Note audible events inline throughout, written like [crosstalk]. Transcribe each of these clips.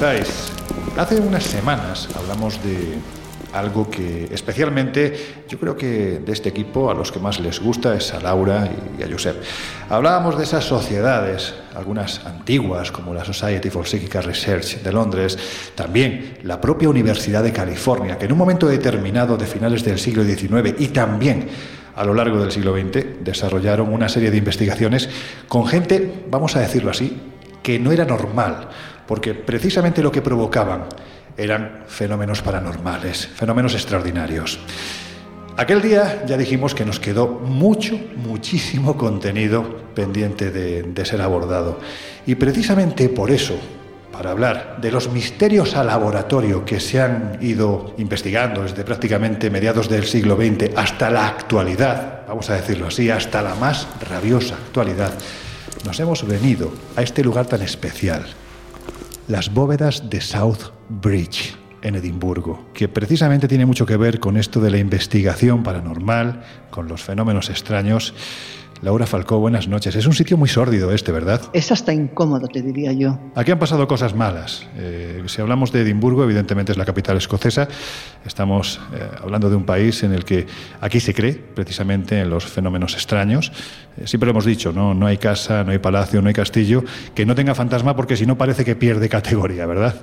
Hace unas semanas hablamos de algo que especialmente yo creo que de este equipo a los que más les gusta es a Laura y a Josep. Hablábamos de esas sociedades, algunas antiguas como la Society for Psychical Research de Londres, también la propia Universidad de California, que en un momento determinado de finales del siglo XIX y también a lo largo del siglo XX desarrollaron una serie de investigaciones con gente, vamos a decirlo así, que no era normal, porque precisamente lo que provocaban eran fenómenos paranormales, fenómenos extraordinarios. Aquel día ya dijimos que nos quedó mucho, muchísimo contenido pendiente de, ser abordado. Y precisamente por eso, para hablar de los misterios al laboratorio que se han ido investigando desde prácticamente mediados del siglo XX hasta la actualidad, vamos a decirlo así, hasta la más rabiosa actualidad, nos hemos venido a este lugar tan especial, las bóvedas de South Bridge, en Edimburgo, que precisamente tiene mucho que ver con esto de la investigación paranormal, con los fenómenos extraños. Laura Falcó, buenas noches. Es un sitio muy sórdido este, ¿verdad? Es hasta incómodo, te diría yo. Aquí han pasado cosas malas. Eh, si hablamos de Edimburgo, evidentemente es la capital escocesa. Estamos eh, hablando de un país en el que aquí se cree precisamente en los fenómenos extraños. Eh, siempre lo hemos dicho, ¿no? no hay casa, no hay palacio, no hay castillo que no tenga fantasma porque si no parece que pierde categoría, ¿verdad?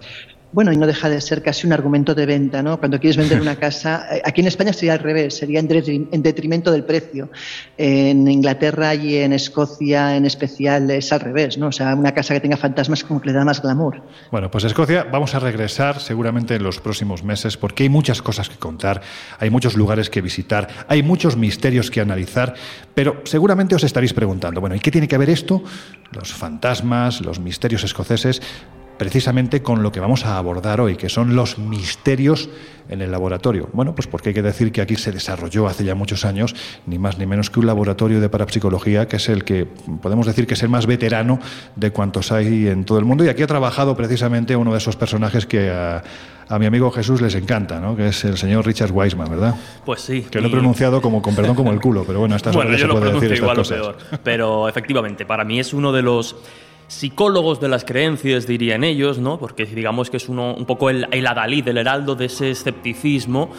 Bueno, y no deja de ser casi un argumento de venta, ¿no? Cuando quieres vender una [laughs] casa, aquí en España sería al revés, sería en detrimento del precio. En Inglaterra y en Escocia en especial es al revés, ¿no? O sea, una casa que tenga fantasmas como que le da más glamour. Bueno, pues Escocia vamos a regresar seguramente en los próximos meses porque hay muchas cosas que contar, hay muchos lugares que visitar, hay muchos misterios que analizar, pero seguramente os estaréis preguntando, bueno, ¿y qué tiene que ver esto? Los fantasmas, los misterios escoceses, precisamente con lo que vamos a abordar hoy, que son los misterios en el laboratorio. Bueno, pues porque hay que decir que aquí se desarrolló hace ya muchos años, ni más ni menos que un laboratorio de parapsicología, que es el que podemos decir que es el más veterano de cuantos hay en todo el mundo. Y aquí ha trabajado precisamente uno de esos personajes que a, a mi amigo Jesús les encanta, ¿no? que es el señor Richard Weisman, ¿verdad? Pues sí. Que lo he pronunciado como, con perdón, como el culo, pero bueno, estas bueno, yo se lo puede decir estas igual o cosas. peor. Pero efectivamente, para mí es uno de los psicólogos de las creencias, dirían ellos, ¿no? Porque digamos que es uno, un poco el, el adalid, el heraldo de ese escepticismo.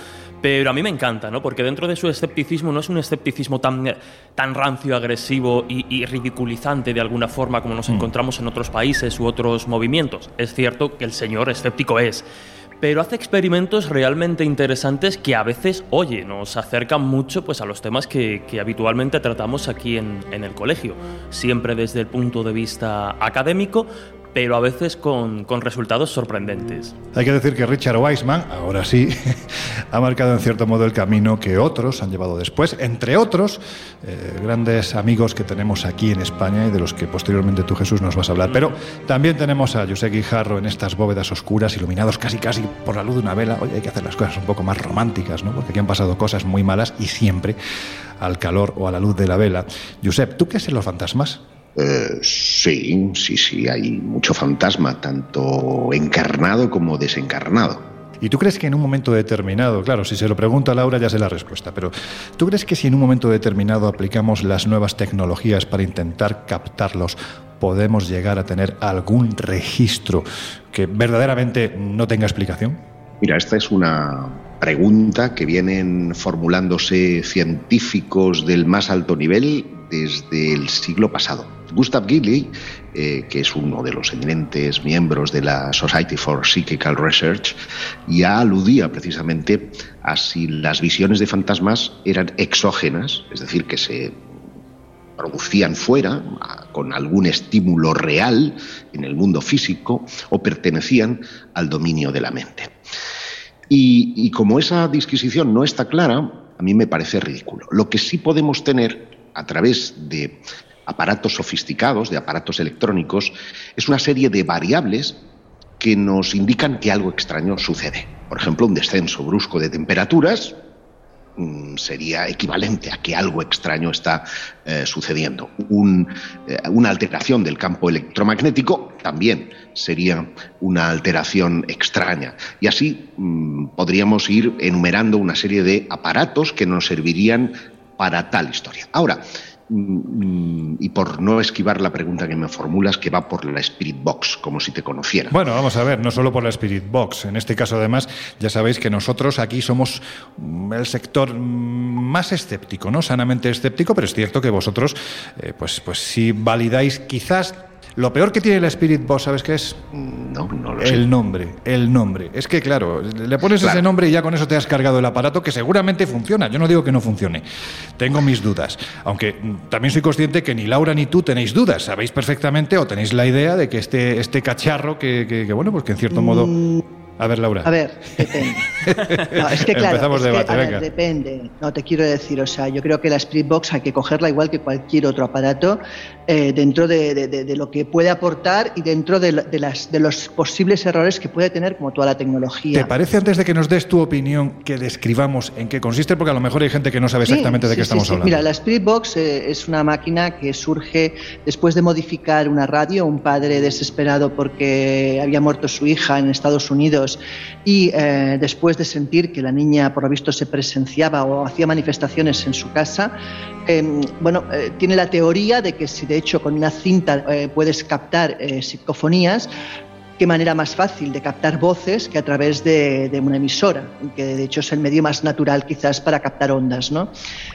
Pero a mí me encanta, ¿no? Porque dentro de su escepticismo no es un escepticismo tan, tan rancio, agresivo y, y ridiculizante de alguna forma como nos encontramos en otros países u otros movimientos. Es cierto que el señor escéptico es, pero hace experimentos realmente interesantes que a veces, oye, nos acercan mucho pues, a los temas que, habitualmente tratamos aquí en, el colegio, siempre desde el punto de vista académico, pero a veces con, con, resultados sorprendentes. Hay que decir que Richard Weissman, ahora sí, [laughs] ha marcado en cierto modo el camino que otros han llevado después, entre otros, eh, grandes amigos que tenemos aquí en España y de los que posteriormente tú, Jesús, nos vas a hablar. Pero también tenemos a José Guijarro en estas bóvedas oscuras, iluminados casi casi por la luz de una vela. Oye, hay que hacer las cosas un poco más románticas, ¿no? Porque aquí han pasado cosas muy malas y siempre al calor o a la luz de la vela. Josep, ¿tú crees en los fantasmas? Eh, sí, sí, sí, hay mucho fantasma, tanto encarnado como desencarnado. ¿Y tú crees que en un momento determinado, claro, si se lo pregunta a Laura ya sé la respuesta, pero ¿tú crees que si en un momento determinado aplicamos las nuevas tecnologías para intentar captarlos, podemos llegar a tener algún registro que verdaderamente no tenga explicación? Mira, esta es una pregunta que vienen formulándose científicos del más alto nivel desde el siglo pasado. Gustav Gilly, eh, que es uno de los eminentes miembros de la Society for Psychical Research, ya aludía precisamente a si las visiones de fantasmas eran exógenas, es decir, que se producían fuera, con algún estímulo real en el mundo físico, o pertenecían al dominio de la mente. Y, como esa disquisición no está clara, a mí me parece ridículo. Lo que sí podemos tener a través de aparatos sofisticados, de aparatos electrónicos, es una serie de variables que nos indican que algo extraño sucede. Por ejemplo, un descenso brusco de temperaturas, Mm, sería equivalente a que algo extraño está eh, sucediendo. Eh, una alteración del campo electromagnético también sería una alteración extraña. Y así mm, podríamos ir enumerando una serie de aparatos que nos servirían para tal historia. Ahora, Mm, y por no esquivar la pregunta que me formulas, que va por la Spirit Box, como si te conociera. Bueno, vamos a ver, no solo por la Spirit Box. En este caso, además, ya sabéis que nosotros aquí somos mm, el sector mm, más escéptico, ¿no? Sanamente escéptico, pero es cierto que vosotros, eh, pues, pues si validáis quizás lo peor que tiene la Spirit Box, ¿sabes qué es? No, no lo sé. El nombre, el nombre. Es que, claro, le pones ese nombre y ya con eso te has cargado el aparato que seguramente funciona. Yo no digo que no funcione. Tengo mis dudas. Aunque mm, también soy consciente que ni Laura ni tú tenéis dudas. Sabéis perfectamente o tenéis la idea de que este, este cacharro, que, que, bueno, pues que en cierto modo... A ver, Laura. A ver, depende. [laughs] No, es que claro, Empezamos debate, venga. depende. No, te quiero decir, o sea, yo creo que la Spirit Box hay que cogerla igual que cualquier otro aparato eh, dentro de, lo que puede aportar y dentro de, las, de los posibles errores que puede tener como toda la tecnología. ¿Te parece antes de que nos des tu opinión que describamos en qué consiste? Porque a lo mejor hay gente que no sabe exactamente de qué estamos hablando. Mira, la Spirit Box eh, es una máquina que surge después de modificar una radio, un padre desesperado porque había muerto su hija en Estados Unidos y eh, después de sentir que la niña por lo visto se presenciaba o hacía manifestaciones en su casa, em, bueno, tiene la teoría de que si de hecho con una cinta eh, puedes captar eh, psicofonías, qué manera más fácil de captar voces que a través de, una emisora, que de hecho es el medio más natural quizás para captar ondas. ¿no?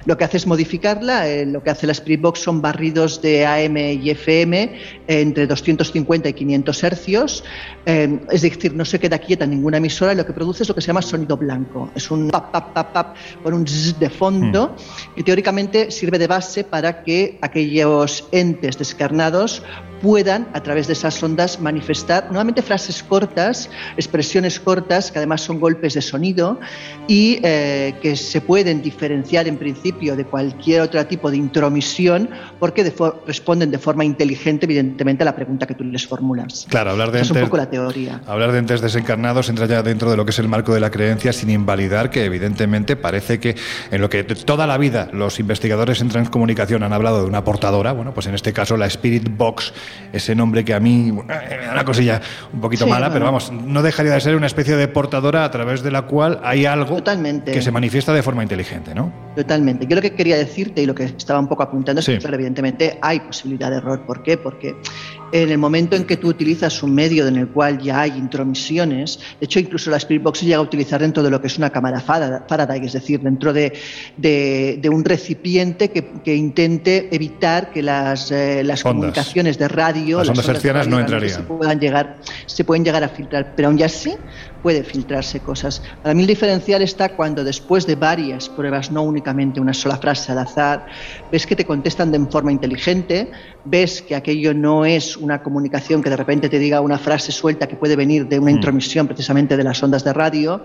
Lo que hace es modificarla, eh, lo que hace la Spiritbox son barridos de AM y FM eh, entre 250 y 500 hercios, eh, es decir, no se queda quieta ninguna emisora y lo que produce es lo que se llama sonido blanco. Es un pap, pap, pap, pap con un zzz de fondo mm. que teóricamente sirve de base para que aquellos entes descarnados puedan, a través de esas ondas, manifestar nuevamente frases cortas, expresiones cortas, que además son golpes de sonido y eh, que se pueden diferenciar en principio de cualquier otro tipo de intromisión porque responden de forma inteligente, evidentemente, a la pregunta que tú les formulas. Claro, hablar de entes, es un poco la teoría. Hablar de entes desencarnados entra ya dentro de lo que es el marco de la creencia, sin invalidar que, evidentemente, parece que en lo que toda la vida los investigadores en transcomunicación han hablado de una portadora, bueno, pues en este caso la Spirit Box ese nombre que a mí da una cosilla un poquito mala, pero vamos, no dejaría de ser una especie de portadora a través de la cual hay algo que se manifiesta de forma inteligente, ¿no? Totalmente. Yo lo que quería decirte y lo que estaba un poco apuntando es que, evidentemente hay posibilidad de error. ¿Por qué? Porque en el momento en que tú utilizas un medio en el cual ya hay intromisiones, de hecho incluso la Spirit Box se llega a utilizar dentro de lo que es una cámara Faraday, es decir, dentro de, de, un recipiente que, que, intente evitar que las, eh, las comunicaciones de radio, las ondas, no entrarían. Se, puedan llegar, se pueden llegar a filtrar, pero aún así puede filtrarse cosas. Para mí el diferencial está cuando después de varias pruebas, no únicamente una sola frase al azar, ves que te contestan de forma inteligente, ves que aquello no es una comunicación que de repente te diga una frase suelta que puede venir de una mm. intromisión precisamente de las ondas de radio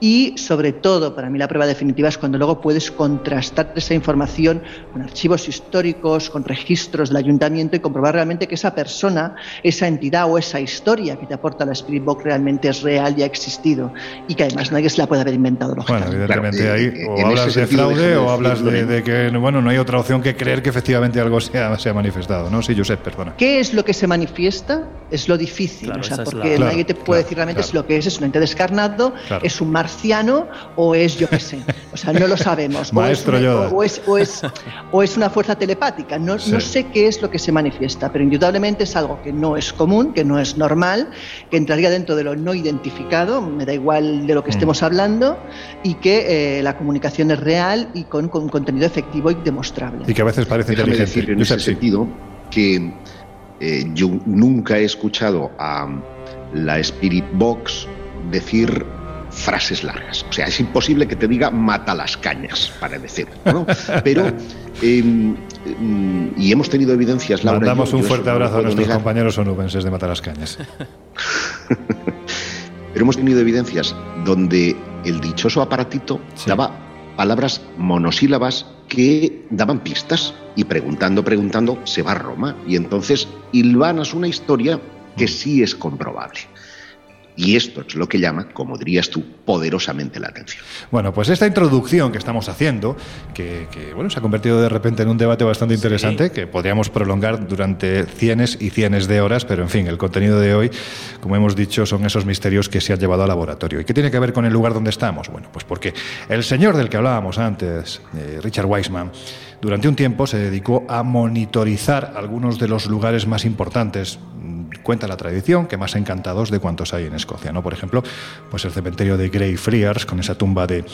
y sobre todo, para mí la prueba definitiva es cuando luego puedes contrastar esa información con archivos históricos, con registros del ayuntamiento y comprobar realmente que esa persona, esa entidad o esa historia que te aporta la Spirit Box realmente es real y ha existido y que además nadie se la puede haber inventado. Bueno, evidentemente ahí eh, o hablas de fraude o hablas de, que bueno, no hay otra opción que creer que efectivamente algo se ha, se ha manifestado. ¿no? Sí, Josep, perdona. ¿Qué es lo que se manifiesta? Es lo difícil, o sea, porque nadie te puede decir realmente si lo que es es un ente descarnado, es un marciano o es yo qué sé. O sea, no lo sabemos. Maestro o es, o, es, o, es, una fuerza telepática. No, no sé qué es lo que se manifiesta, pero indudablemente es algo que no es común, que no es normal, que entraría dentro de lo no identificado, me da igual de lo que mm. estemos hablando, y que eh, la comunicación es real y con, con, contenido efectivo y demostrable. Y que a veces parece Déjame decir en ese sentido que eh, yo nunca he escuchado a la Spirit Box decir frases largas. O sea, es imposible que te diga mata las cañas, para decirlo. ¿no? Pero, [laughs] em, em, y hemos tenido evidencias, Laura. Mandamos un fuerte abrazo a nuestros compañeros onubenses de Mata las Cañas. [laughs] Pero hemos tenido evidencias donde el dichoso aparatito daba palabras monosílabas que daban pistas y preguntando, preguntando, se va a Roma y entonces hilvanas una historia que sí es comprobable. Y esto es lo que llama, como dirías tú, poderosamente la atención. Bueno, pues esta introducción que estamos haciendo, que, bueno, se ha convertido de repente en un debate bastante interesante, que podríamos prolongar durante cienes y cienes de horas, pero en fin, el contenido de hoy, como hemos dicho, son esos misterios que se han llevado al laboratorio. ¿Y qué tiene que ver con el lugar donde estamos? Bueno, pues porque el señor del que hablábamos antes, eh, Richard Weissman, durante un tiempo se dedicó a monitorizar algunos de los lugares más importantes cuenta la tradición que más encantados de cuantos hay en Escocia. ¿no? Por ejemplo, pues el cementerio de Greyfriars, con esa tumba de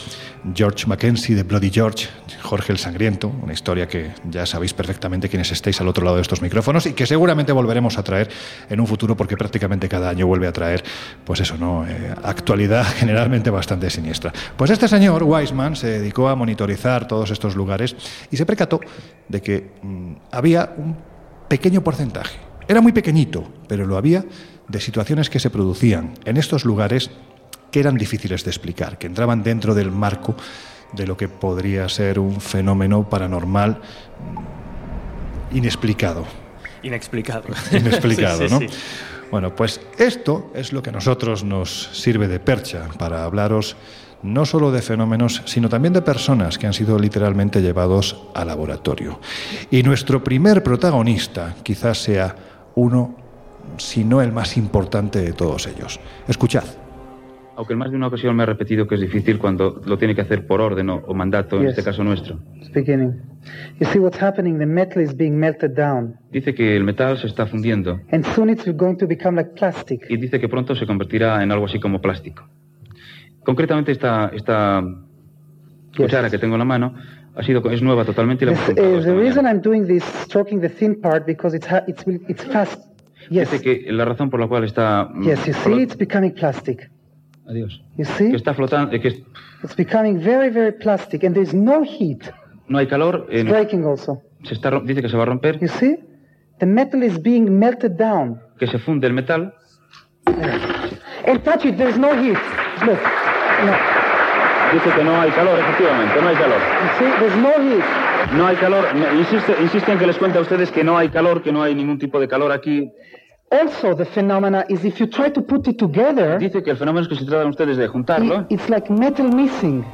George Mackenzie, de Bloody George, Jorge el Sangriento, una historia que ya sabéis perfectamente quienes estéis al otro lado de estos micrófonos y que seguramente volveremos a traer en un futuro porque prácticamente cada año vuelve a traer, pues eso, ¿no? Eh, actualidad [laughs] generalmente bastante siniestra. Pues este señor, Wiseman, se dedicó a monitorizar todos estos lugares y se percató de que mm, había un pequeño porcentaje era muy pequeñito, pero lo había de situaciones que se producían en estos lugares que eran difíciles de explicar, que entraban dentro del marco de lo que podría ser un fenómeno paranormal inexplicado. Inexplicado. [laughs] Inexplicado, ¿no? Bueno, pues esto es lo que a nosotros nos sirve de percha para hablaros no solo de fenómenos, sino también de personas que han sido literalmente llevados al laboratorio. Y nuestro primer protagonista quizás sea uno, si no el más importante de todos ellos. Escuchad. Aunque en más de una ocasión me ha repetido que es difícil cuando lo tiene que hacer por orden o, mandato, en este caso nuestro. Dice que el metal se está fundiendo. Y dice que pronto se convertirá en algo así como plástico. Concretamente esta, esta cuchara que tengo en la mano ha sido es nueva totalmente y la this, uh, the reason I'm doing this stroking the thin part because it's it's it's fast. Yes. Dice que la razón por la cual está mm, Yes, you see it's becoming plastic. Adiós. You see? Que está flotando, que es... It's becoming very very plastic and there's no heat. No hay calor. En... It's breaking also. Se está dice que se va a romper. You see? The metal is being melted down. Que se funde el metal. And touch it, there's no heat. Look. No. Dice que no hay calor, efectivamente, no hay calor. Sí, there's no heat. No hay calor. Insiste, insisten que les cuente a ustedes que no hay calor, que no hay ningún tipo de calor aquí. Also, the phenomena is if you try to put it together. Dice que el fenómeno es que si tratan ustedes de juntarlo. It's like metal missing.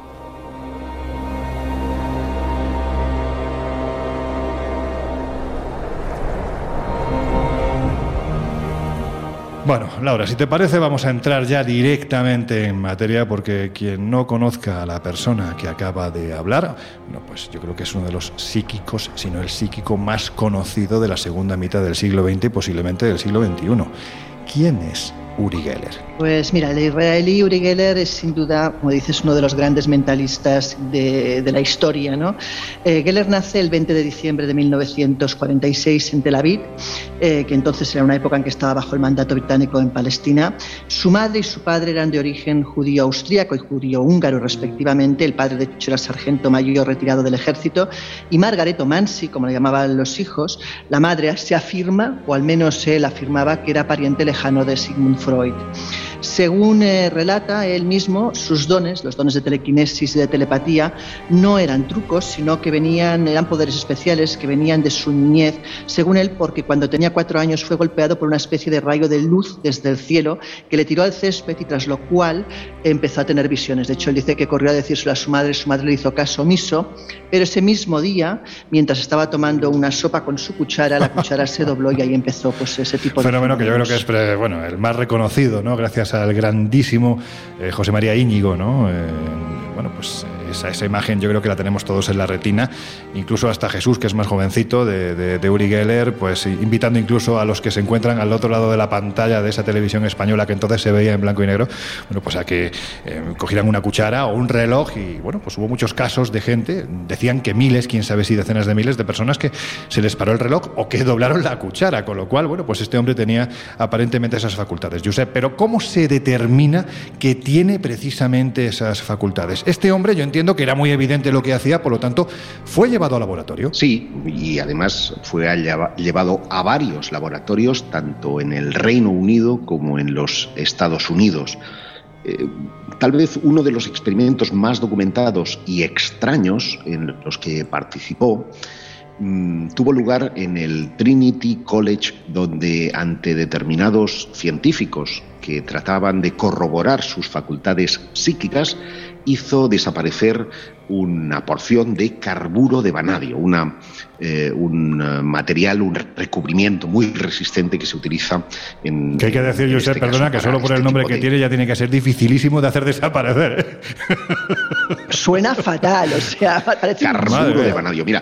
Bueno, Laura, si te parece vamos a entrar ya directamente en materia porque quien no conozca a la persona que acaba de hablar, bueno, pues yo creo que es uno de los psíquicos, sino el psíquico más conocido de la segunda mitad del siglo XX y posiblemente del siglo XXI. ¿Quién es Uri Geller? Pues mira, el israelí Uri Geller es sin duda, como dices, uno de los grandes mentalistas de, la historia. ¿no? Eh, Geller nace el 20 de diciembre de 1946 en Tel Aviv, eh, que entonces era una época en que estaba bajo el mandato británico en Palestina. Su madre y su padre eran de origen judío austríaco y judío húngaro, respectivamente. El padre, de hecho, era sargento mayor retirado del ejército. Y Margaret Mansi, como le llamaban los hijos, la madre se afirma, o al menos él afirmaba, que era pariente lejano de Sigmund Freud. Según eh, relata él mismo, sus dones, los dones de telequinesis y de telepatía, no eran trucos, sino que venían, eran poderes especiales que venían de su niñez, según él, porque cuando tenía cuatro años fue golpeado por una especie de rayo de luz desde el cielo que le tiró al césped y tras lo cual empezó a tener visiones. De hecho, él dice que corrió a decírselo a su madre, su madre le hizo caso omiso, pero ese mismo día, mientras estaba tomando una sopa con su cuchara, la cuchara se dobló y ahí empezó pues ese tipo de... Fenómeno que yo creo que es bueno, el más reconocido, ¿no? Gracias al grandísimo eh, José María Íñigo, ¿no? Eh, bueno, pues esa, imagen yo creo que la tenemos todos en la retina, incluso hasta Jesús, que es más jovencito, de, de, Uri Geller, pues invitando incluso a los que se encuentran al otro lado de la pantalla de esa televisión española que entonces se veía en blanco y negro, bueno, pues a que eh, cogieran una cuchara o un reloj y bueno, pues hubo muchos casos de gente, decían que miles, quién sabe si decenas de miles de personas que se les paró el reloj o que doblaron la cuchara, con lo cual, bueno, pues este hombre tenía aparentemente esas facultades. Josep, pero ¿cómo se determina que tiene precisamente esas facultades? Este hombre, yo entiendo que era muy evidente lo que hacía, por lo tanto, fue llevado al laboratorio. Sí, y además fue llevado a varios laboratorios, tanto en el Reino Unido como en los Estados Unidos. Eh, tal vez uno de los experimentos más documentados y extraños en los que participó mm, tuvo lugar en el Trinity College, donde ante determinados científicos que trataban de corroborar sus facultades psíquicas, hizo desaparecer una porción de carburo de vanadio, una, eh, un eh, material, un recubrimiento muy resistente que se utiliza en. Que hay que decir, Josep, este perdona, que solo por el este nombre que tiene ya tiene que ser dificilísimo de hacer desaparecer. [laughs] Suena fatal, o sea, parece Carburo de vanadio. Mira,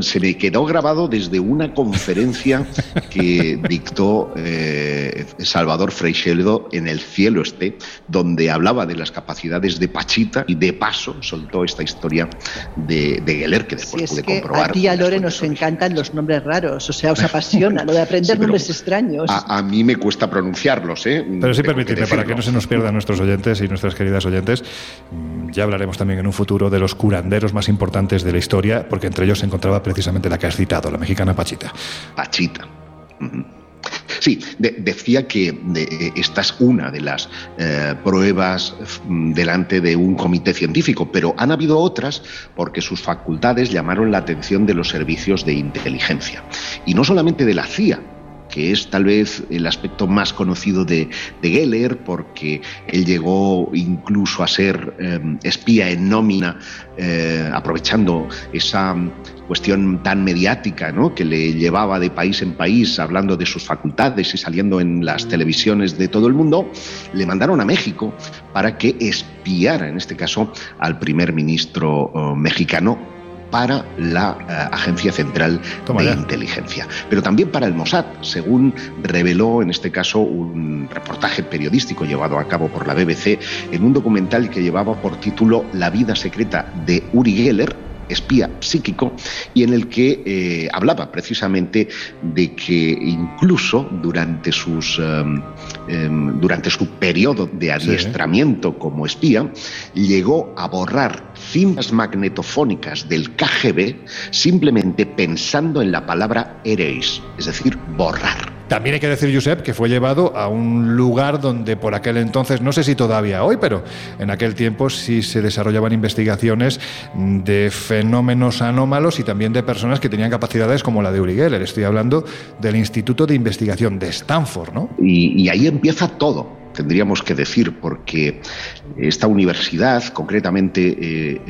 se me quedó grabado desde una conferencia que [laughs] dictó eh, Salvador Freixedo en El Cielo Este, donde hablaba de las capacidades de Pachita y de paso soltó esta historia historia de, de Geller, que después pude comprobar. A ti a Lore nos encantan los nombres raros, o sea, os apasiona [laughs] lo de aprender nombres extraños. A, mí me cuesta pronunciarlos, ¿eh? Pero sí permitidme, para que no se nos pierdan nuestros oyentes y nuestras queridas oyentes, mm, ya hablaremos también en un futuro de los curanderos más importantes de la historia, porque entre ellos se encontraba precisamente la que has citado, la mexicana Pachita. Pachita. Sí, decía que esta es una de las eh, pruebas delante de un comité científico, pero han habido otras porque sus facultades llamaron la atención de los servicios de inteligencia. Y no solamente de la CIA, que es tal vez el aspecto más conocido de, Geller, porque él llegó incluso a ser em, espía en nómina, eh, aprovechando esa cuestión tan mediática ¿no? que le llevaba de país en país hablando de sus facultades y saliendo en las televisiones de todo el mundo, le mandaron a México para que espiara, en este caso, al primer ministro oh, mexicano para la eh, Agencia Central de Inteligencia, pero también para el Mossad, según reveló en este caso un reportaje periodístico llevado a cabo por la BBC en un documental que llevaba por título La vida secreta de Uri Geller, espía psíquico y en el que eh, hablaba precisamente de que incluso durante, sus, em, em, durante su periodo de adiestramiento como espía llegó a borrar cintas magnetofónicas del KGB simplemente pensando en la palabra erase, es decir, borrar. También hay que decir, Josep, que fue llevado a un lugar donde por aquel entonces, no sé si todavía hoy, pero en aquel tiempo sí se desarrollaban investigaciones de fenómenos anómalos y también de personas que tenían capacidades como la de Uri Geller. Estoy hablando del Instituto de Investigación de Stanford, ¿no? y ahí empieza todo tendríamos que decir, porque esta universidad, concretamente eh,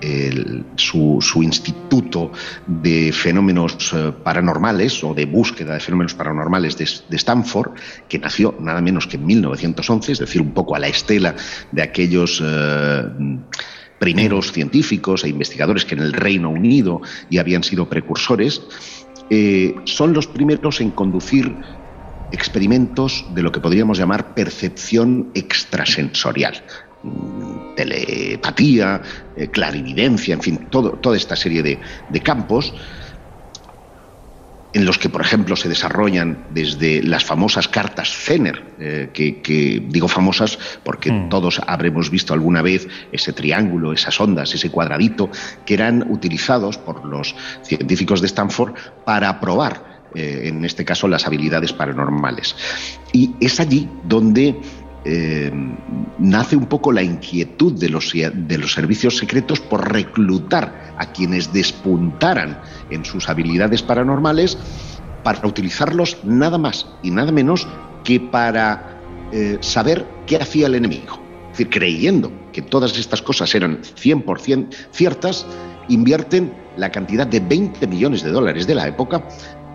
em, su, instituto de fenómenos eh, paranormales o de búsqueda de fenómenos paranormales de, Stanford, que nació nada menos que en 1911, es decir, un poco a la estela de aquellos... Eh, primeros científicos e investigadores que en el Reino Unido ya habían sido precursores, son los primeros en conducir experimentos de lo que podríamos llamar percepción extrasensorial telepatía, eh, clarividencia, en fin, todo, toda esta serie de, campos en los que, por ejemplo, se desarrollan desde las famosas cartas Zener, eh, que, digo famosas porque mm. todos habremos visto alguna vez ese triángulo, esas ondas, ese cuadradito, que eran utilizados por los científicos de Stanford para probar eh, en este caso las habilidades paranormales. Y es allí donde eh, nace un poco la inquietud de los, de los servicios secretos por reclutar a quienes despuntaran en sus habilidades paranormales para utilizarlos nada más y nada menos que para eh, saber qué hacía el enemigo. Es decir, creyendo que todas estas cosas eran 100% ciertas, invierten la cantidad de 20 millones de dólares de la época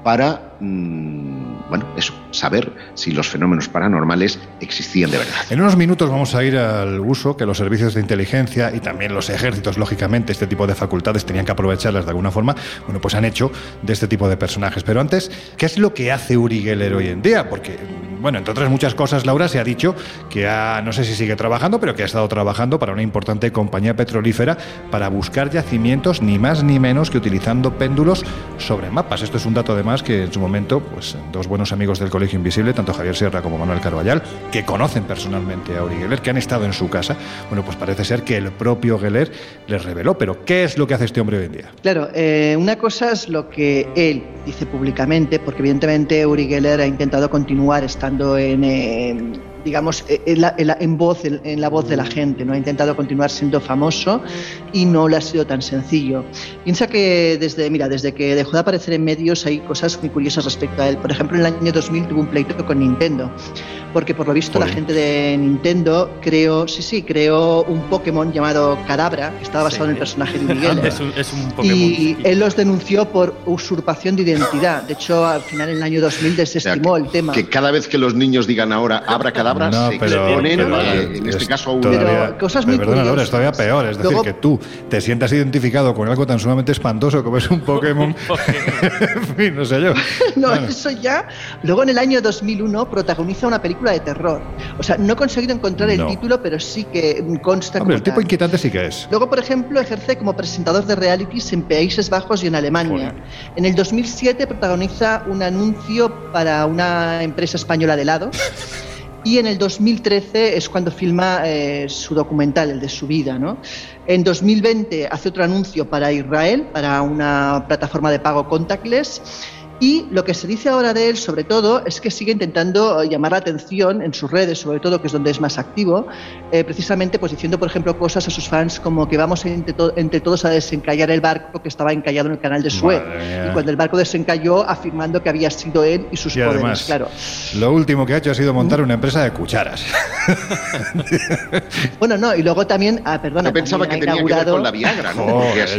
para, mm, bueno, eso, saber si los fenómenos paranormales existían de verdad. En unos minutos vamos a ir al uso que los servicios de inteligencia y también los ejércitos, lógicamente, este tipo de facultades tenían que aprovecharlas de alguna forma, bueno, pues han hecho de este tipo de personajes. Pero antes, ¿qué es lo que hace Uri Geller hoy en día? Porque, bueno, entre otras muchas cosas, Laura se ha dicho que ha, no sé si sigue trabajando, pero que ha estado trabajando para una importante compañía petrolífera para buscar yacimientos ni más ni menos que utilizando péndulos sobre mapas. Esto es un dato además que en su momento, pues dos buenos amigos del Colegio Invisible, tanto Javier Sierra como Manuel Carballal, que conocen personalmente a Uri Geller, que han estado en su casa, bueno, pues parece ser que el propio Geller les reveló. Pero, ¿qué es lo que hace este hombre hoy en día? Claro, eh, una cosa es lo que él dice públicamente, porque evidentemente Uri Geller ha intentado continuar estando en... Eh, digamos, eh, en, la, en, voz, en, la voz de la gente, ¿no? Ha intentado continuar siendo famoso y no le ha sido tan sencillo. Piensa que desde, mira, desde que dejó de aparecer en medios hay cosas muy curiosas respecto a él. Por ejemplo, en el año 2000 tuvo un pleito con Nintendo, porque por lo visto la gente de Nintendo creó, sí, sí, creó un Pokémon llamado Cadabra, que estaba basado en el personaje de Miguel. [laughs] es, un, es un Pokémon. Y él los denunció por usurpación de identidad. De hecho, al final, en el año 2000 desestimó el tema. Que cada vez que los niños digan ahora, abra Cadabra, no, pero, en este caso todavía, cosas muy perdona, Laura, es todavía peor. Es decir, que tú te sientas identificado con algo tan sumamente espantoso como es un [laughs] Pokémon. [laughs] en fin, no sé yo. [laughs] no, eso ya. Luego en el año 2001 protagoniza una película de terror. O sea, no he conseguido encontrar el título, pero sí que consta Hombre, el tipo inquietante sí que es. Luego, por ejemplo, ejerce como presentador de realities en Países Bajos y en Alemania. En el 2007 protagoniza un anuncio para una empresa española de helados. Y en el 2013 es cuando filma eh, su documental, el de su vida. ¿no? En 2020 hace otro anuncio para Israel, para una plataforma de pago contactless. Y lo que se dice ahora de él, sobre todo, es que sigue intentando llamar la atención en sus redes, sobre todo, que es donde es más activo, eh, precisamente pues diciendo, por ejemplo, cosas a sus fans como que vamos entre, entre, todos a desencallar el barco que estaba encallado en el canal de Suez. Y cuando el barco desencalló, afirmando que había sido él y sus poderes, claro. Lo último que ha hecho ha sido montar una empresa de cucharas. [laughs] bueno, no, y luego también, ah, perdona, Yo pensaba que tenía que ver con la Viagra, ¿no? Joder,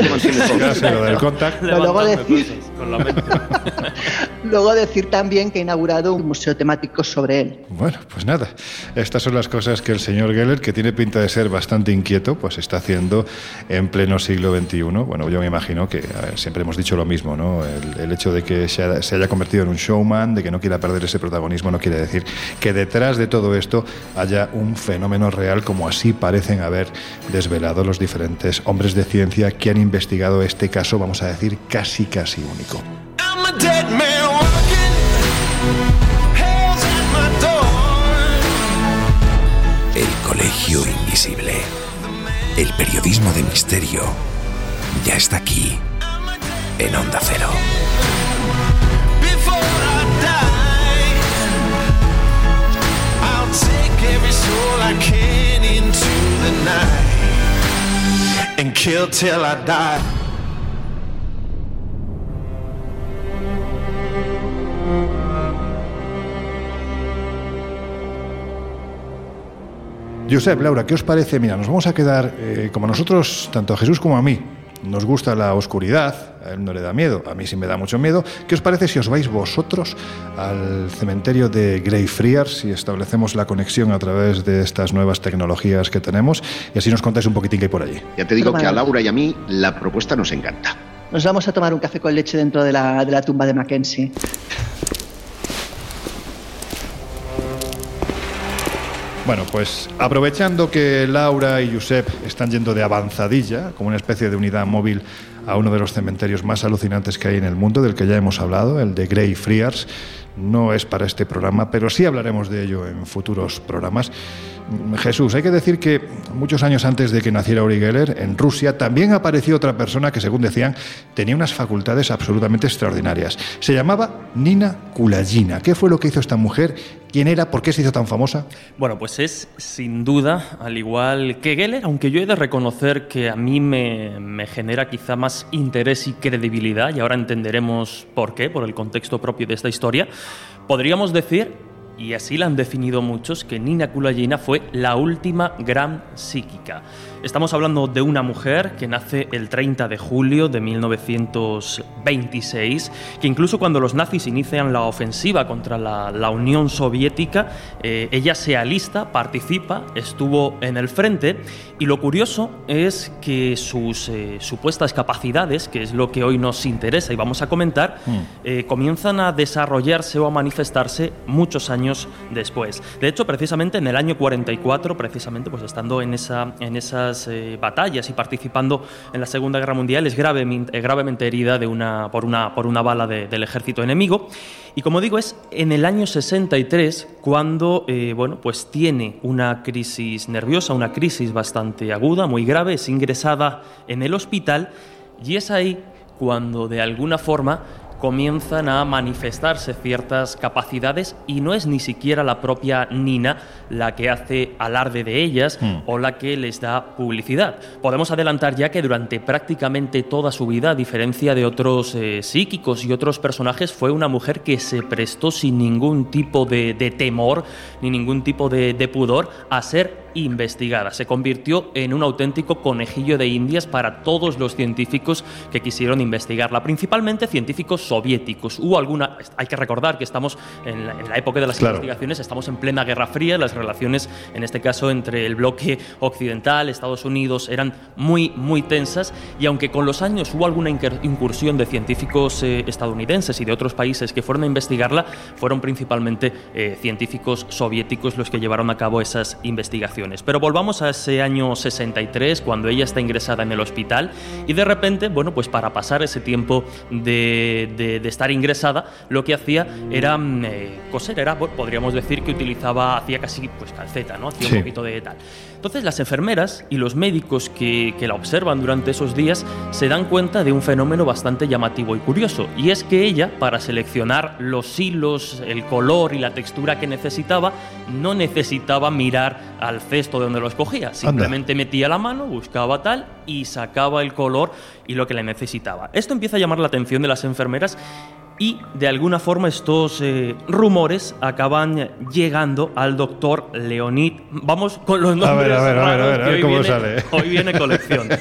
[laughs] lo del contact. Luego decir... con la [laughs] [laughs] Luego decir también que ha inaugurado un museo temático sobre él. Bueno, pues nada, estas son las cosas que el señor Geller, que tiene pinta de ser bastante inquieto, pues está haciendo en pleno siglo XXI. Bueno, yo me imagino que siempre hemos dicho lo mismo, ¿no? El, hecho de que se, haya convertido en un showman, de que no quiera perder ese protagonismo, no quiere decir que detrás de todo esto haya un fenómeno real como así parecen haber desvelado los diferentes hombres de ciencia que han investigado este caso, vamos a decir, casi casi único. El Colegio Invisible. El periodismo de misterio ya está aquí, en Onda Cero. and kill till I die. Josep, Laura, ¿qué os parece? Mira, nos vamos a quedar, eh, como nosotros, tanto a Jesús como a mí, nos gusta la oscuridad, a él no le da miedo, a mí sí me da mucho miedo. ¿Qué os parece si os vais vosotros al cementerio de Greyfriars y establecemos la conexión a través de estas nuevas tecnologías que tenemos y así nos contáis un poquitín qué hay por allí? Ya te digo que a Laura y a mí la propuesta nos encanta. Nos vamos a tomar un café con leche dentro de la, de la tumba de Mackenzie. Bueno, pues aprovechando que Laura y Josep están yendo de avanzadilla, como una especie de unidad móvil a uno de los cementerios más alucinantes que hay en el mundo, del que ya hemos hablado, el de Grey Friars, no es para este programa, pero sí hablaremos de ello en futuros programas. Jesús, hay que decir que muchos años antes de que naciera Uri Geller, en Rusia también apareció otra persona que, según decían, tenía unas facultades absolutamente extraordinarias. Se llamaba Nina Kulagina. ¿Qué fue lo que hizo esta mujer ¿Quién era? ¿Por qué se hizo tan famosa? Bueno, pues es sin duda, al igual que Geller, aunque yo he de reconocer que a mí me, genera quizá más interés y credibilidad, y ahora entenderemos por qué, por el contexto propio de esta historia, podríamos decir y así la han definido muchos, que Nina Kulagina fue la última gran psíquica. Estamos hablando de una mujer que nace el 30 de julio de 1926, que incluso cuando los nazis inician la ofensiva contra la, Unión Soviética, eh, ella se alista, participa, estuvo en el frente y lo curioso es que sus eh, supuestas capacidades, que es lo que hoy nos interesa y vamos a comentar, mm. eh, comienzan a desarrollarse o a manifestarse muchos años después. De hecho, precisamente en el año 44, precisamente pues estando en, esa, en esas eh, batallas y participando en la Segunda Guerra Mundial, es gravemente, gravemente herida de una, por, una, por una bala del ejército enemigo. Y como digo, es en el año 63 cuando eh, bueno, pues tiene una crisis nerviosa, una crisis bastante aguda, muy grave, es ingresada en el hospital y es ahí cuando de alguna forma comienzan a manifestarse ciertas capacidades y no es ni siquiera la propia Nina la que hace alarde de ellas hmm. o la que les da publicidad. Podemos adelantar ya que durante prácticamente toda su vida, a diferencia de otros eh, psíquicos y otros personajes, fue una mujer que se prestó sin ningún tipo de, temor ni ningún tipo de, de pudor a ser investigada. Se convirtió en un auténtico conejillo de indias para todos los científicos que quisieron investigarla, principalmente científicos soviéticos. Hubo alguna, hay que recordar que estamos en la, época de las investigaciones, estamos en plena Guerra Fría, las relaciones, en este caso, entre el bloque occidental, Estados Unidos, eran muy, muy tensas y aunque con los años hubo alguna incursión de científicos eh, estadounidenses y de otros países que fueron a investigarla, fueron principalmente eh, científicos soviéticos los que llevaron a cabo esas investigaciones. Pero volvamos a ese año 63, cuando ella está ingresada en el hospital y de repente, bueno, pues para pasar ese tiempo de, estar ingresada, lo que hacía era mm, eh, coser, era, podríamos decir que utilizaba, hacía casi pues calceta, ¿no? Hacía un poquito de tal. Entonces las enfermeras y los médicos que, que la observan durante esos días se dan cuenta de un fenómeno bastante llamativo y curioso, y es que ella, para seleccionar los hilos, el color y la textura que necesitaba, no necesitaba mirar al cesto de donde lo escogía. Simplemente metía la mano, buscaba tal y sacaba el color y lo que le necesitaba. Esto empieza a llamar la atención de las enfermeras y de alguna forma estos eh, rumores acaban llegando al doctor Leonid. Vamos con los nombres. A ver, a ver, a ver, a ver, cómo sale. Hoy viene colección. [laughs]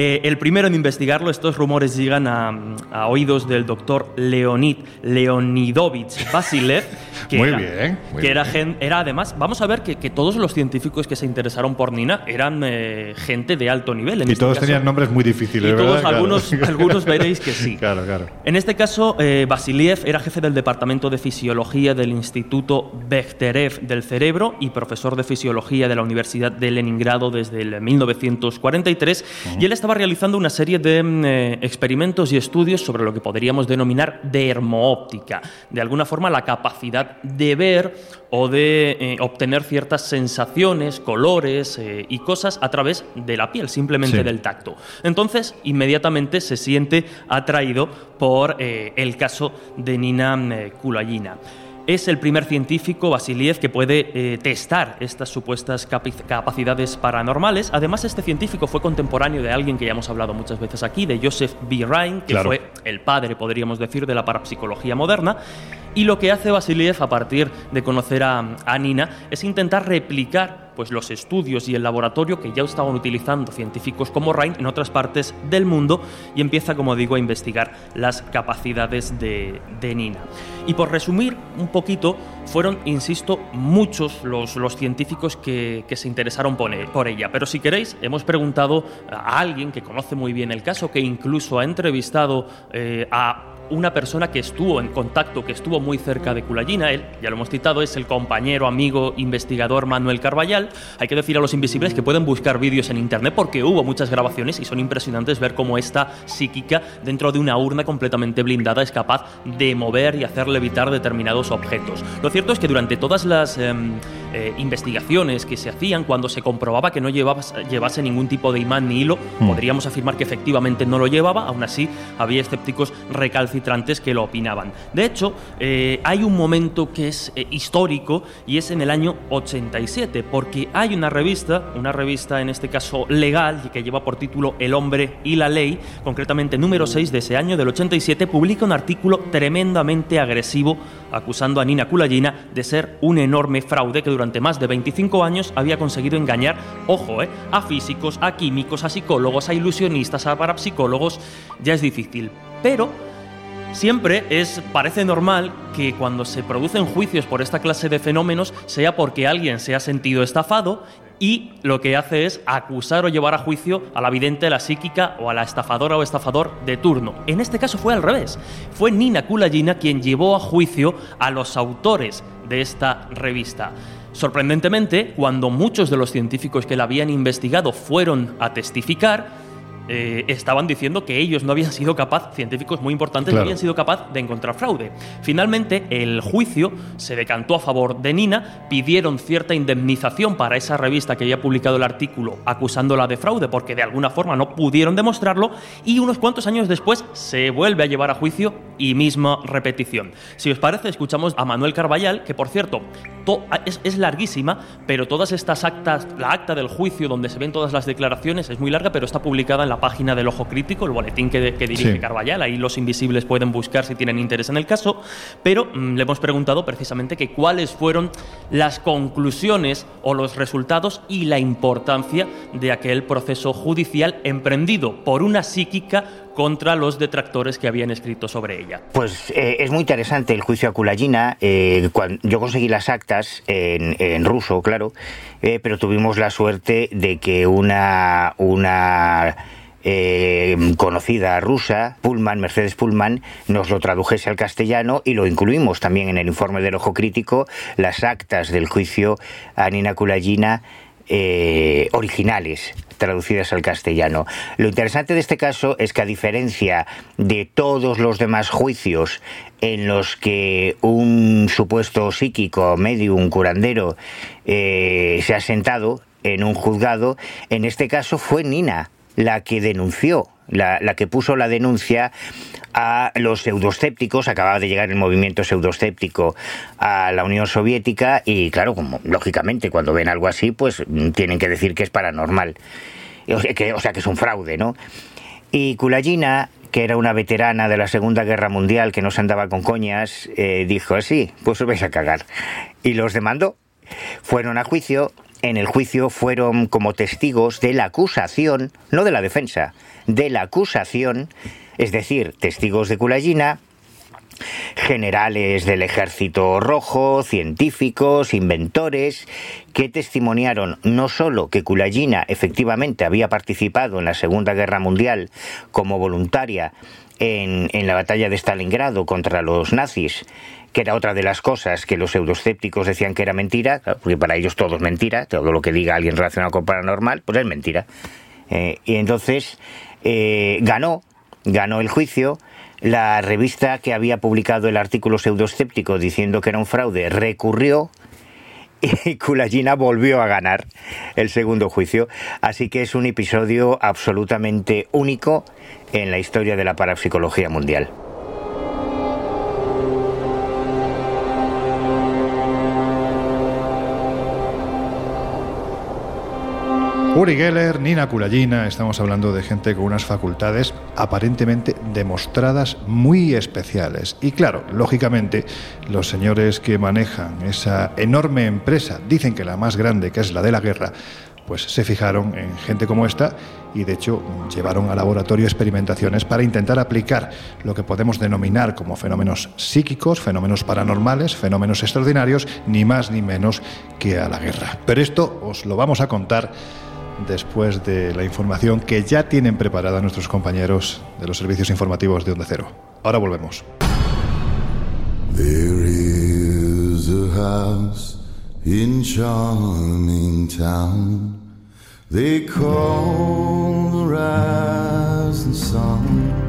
Eh, el primero en investigarlo, estos rumores llegan a, oídos del doctor Leonid Leonidovich Basilev, que, muy era, bien, que era, era, además, vamos a ver que, todos los científicos que se interesaron por Nina eran eh, gente de alto nivel. y este todos tenían nombres muy difíciles, y Todos, algunos, [laughs] algunos veréis que sí. claro, claro. En este caso, eh, Basiliev era jefe del Departamento de Fisiología del Instituto Bechterev del Cerebro y profesor de Fisiología de la Universidad de Leningrado desde el 1943, y él estaba realizando una serie de mm, eh, experimentos y estudios sobre lo que podríamos denominar dermoóptica, de alguna forma la capacidad de ver o de eh, obtener ciertas sensaciones, colores eh, y cosas a través de la piel, simplemente del tacto. Entonces, inmediatamente se siente atraído por el caso de Nina Kulayina es el primer científico, Vasiliev, que puede eh, testar estas supuestas capacidades paranormales. Además, este científico fue contemporáneo de alguien que ya hemos hablado muchas veces aquí, de Joseph B. Ryan, que fue el padre, podríamos decir, de la parapsicología moderna. Y lo que hace Vasiliev a partir de conocer a, a Nina es intentar replicar pues los estudios y el laboratorio que ya estaban utilizando científicos como Ryan en otras partes del mundo y empieza, como digo, a investigar las capacidades de, Nina. Y por resumir un poquito, fueron, insisto, muchos los, los científicos que, se interesaron por, por ella. Pero si queréis, hemos preguntado a alguien que conoce muy bien el caso, que incluso ha entrevistado eh, a una persona que estuvo en contacto, que estuvo muy cerca de Culayina. Él, ya lo hemos citado, es el compañero, amigo, investigador Manuel Carballal. Hay que decir a los invisibles que pueden buscar vídeos en internet porque hubo muchas grabaciones y son impresionantes ver cómo esta psíquica, dentro de una urna completamente blindada, es capaz de mover y hacer levitar determinados objetos. Lo cierto es que durante todas las em, eh, investigaciones que se hacían, cuando se comprobaba que no llevaba, llevase ningún tipo de imán ni hilo, hmm. podríamos afirmar que efectivamente no lo llevaba, aún así había escépticos recalcitrantes recalcitrantes que lo opinaban. De hecho, eh, hay un momento que es eh, histórico y es en el año 87, porque hay una revista, una revista en este caso legal, y que lleva por título El hombre y la ley, concretamente número 6 de ese año, del 87, publica un artículo tremendamente agresivo acusando a Nina Kulagina de ser un enorme fraude que durante más de 25 años había conseguido engañar, ojo, eh, a físicos, a químicos, a psicólogos, a ilusionistas, a parapsicólogos, ya es difícil. Pero Siempre es, parece normal que cuando se producen juicios por esta clase de fenómenos sea porque alguien se ha sentido estafado y lo que hace es acusar o llevar a juicio a la vidente, a la psíquica o a la estafadora o estafador de turno. En este caso fue al revés. Fue Nina Kulagina quien llevó a juicio a los autores de esta revista. Sorprendentemente, cuando muchos de los científicos que la habían investigado fueron a testificar, eh, estaban diciendo que ellos no habían sido capaces, científicos muy importantes, no habían sido capaces de encontrar fraude. Finalmente, el juicio se decantó a favor de Nina, pidieron cierta indemnización para esa revista que había publicado el artículo acusándola de fraude porque de alguna forma no pudieron demostrarlo y unos cuantos años después se vuelve a llevar a juicio y misma repetición. Si os parece, escuchamos a Manuel Carballal, que por cierto es, es larguísima, pero todas estas actas, la acta del juicio donde se ven todas las declaraciones es muy larga, pero está publicada en la página del Ojo Crítico, el boletín que, dirige Carballal. Ahí los invisibles pueden buscar si tienen interés en el caso. Pero mm, le hemos preguntado precisamente que cuáles fueron las conclusiones o los resultados y la importancia de aquel proceso judicial emprendido por una psíquica contra los detractores que habían escrito sobre ella. Pues eh, es muy interesante el juicio a Kulagina. Eh, yo conseguí las actas en, ruso, claro, eh, pero tuvimos la suerte de que una, una eh, conocida rusa, Pullman, Mercedes Pullman, nos lo tradujese al castellano y lo incluimos también en el informe del Ojo Crítico, las actas del juicio a Nina Kulagina eh, originales traducidas al castellano. Lo interesante de este caso es que a diferencia de todos los demás juicios en los que un supuesto psíquico, medio, un curandero, eh, se ha sentado en un juzgado, en este caso fue Nina la que denunció, la, que puso la denuncia a los pseudoscépticos, acababa de llegar el movimiento pseudoscéptico a la Unión Soviética y claro, como lógicamente cuando ven algo así, pues tienen que decir que es paranormal, o sea que, o sea, que es un fraude, ¿no? Y Kulagina, que era una veterana de la Segunda Guerra Mundial que no se andaba con coñas, eh, dijo así, pues os vais a cagar. Y los demandó. Fueron a juicio en el juicio fueron como testigos de la acusación, no de la defensa, de la acusación, es decir, testigos de Kulagina, generales del ejército rojo, científicos, inventores, que testimoniaron no solo que Kulagina efectivamente había participado en la Segunda Guerra Mundial como voluntaria en, en la batalla de Stalingrado contra los nazis, que era otra de las cosas que los pseudoscépticos decían que era mentira, porque para ellos todo es mentira, todo lo que diga alguien relacionado con paranormal, pues es mentira. Eh, y entonces eh, ganó, ganó el juicio. La revista que había publicado el artículo pseudoscéptico diciendo que era un fraude recurrió y [laughs] Kulagina volvió a ganar el segundo juicio. Así que es un episodio absolutamente único en la historia de la parapsicología mundial. Uri Geller, Nina Kulagina, estamos hablando de gente con unas facultades aparentemente demostradas muy especiales. Y claro, lógicamente, los señores que manejan esa enorme empresa, dicen que la más grande, que es la de la guerra, pues se fijaron en gente como esta y de hecho llevaron al laboratorio experimentaciones para intentar aplicar lo que podemos denominar como fenómenos psíquicos, fenómenos paranormales, fenómenos extraordinarios, ni más ni menos que a la guerra. Pero esto os lo vamos a contar después de la información que ya tienen preparada nuestros compañeros de los servicios informativos de Onda Cero. Ahora volvemos. There is a house in charming town. They call the rising sun.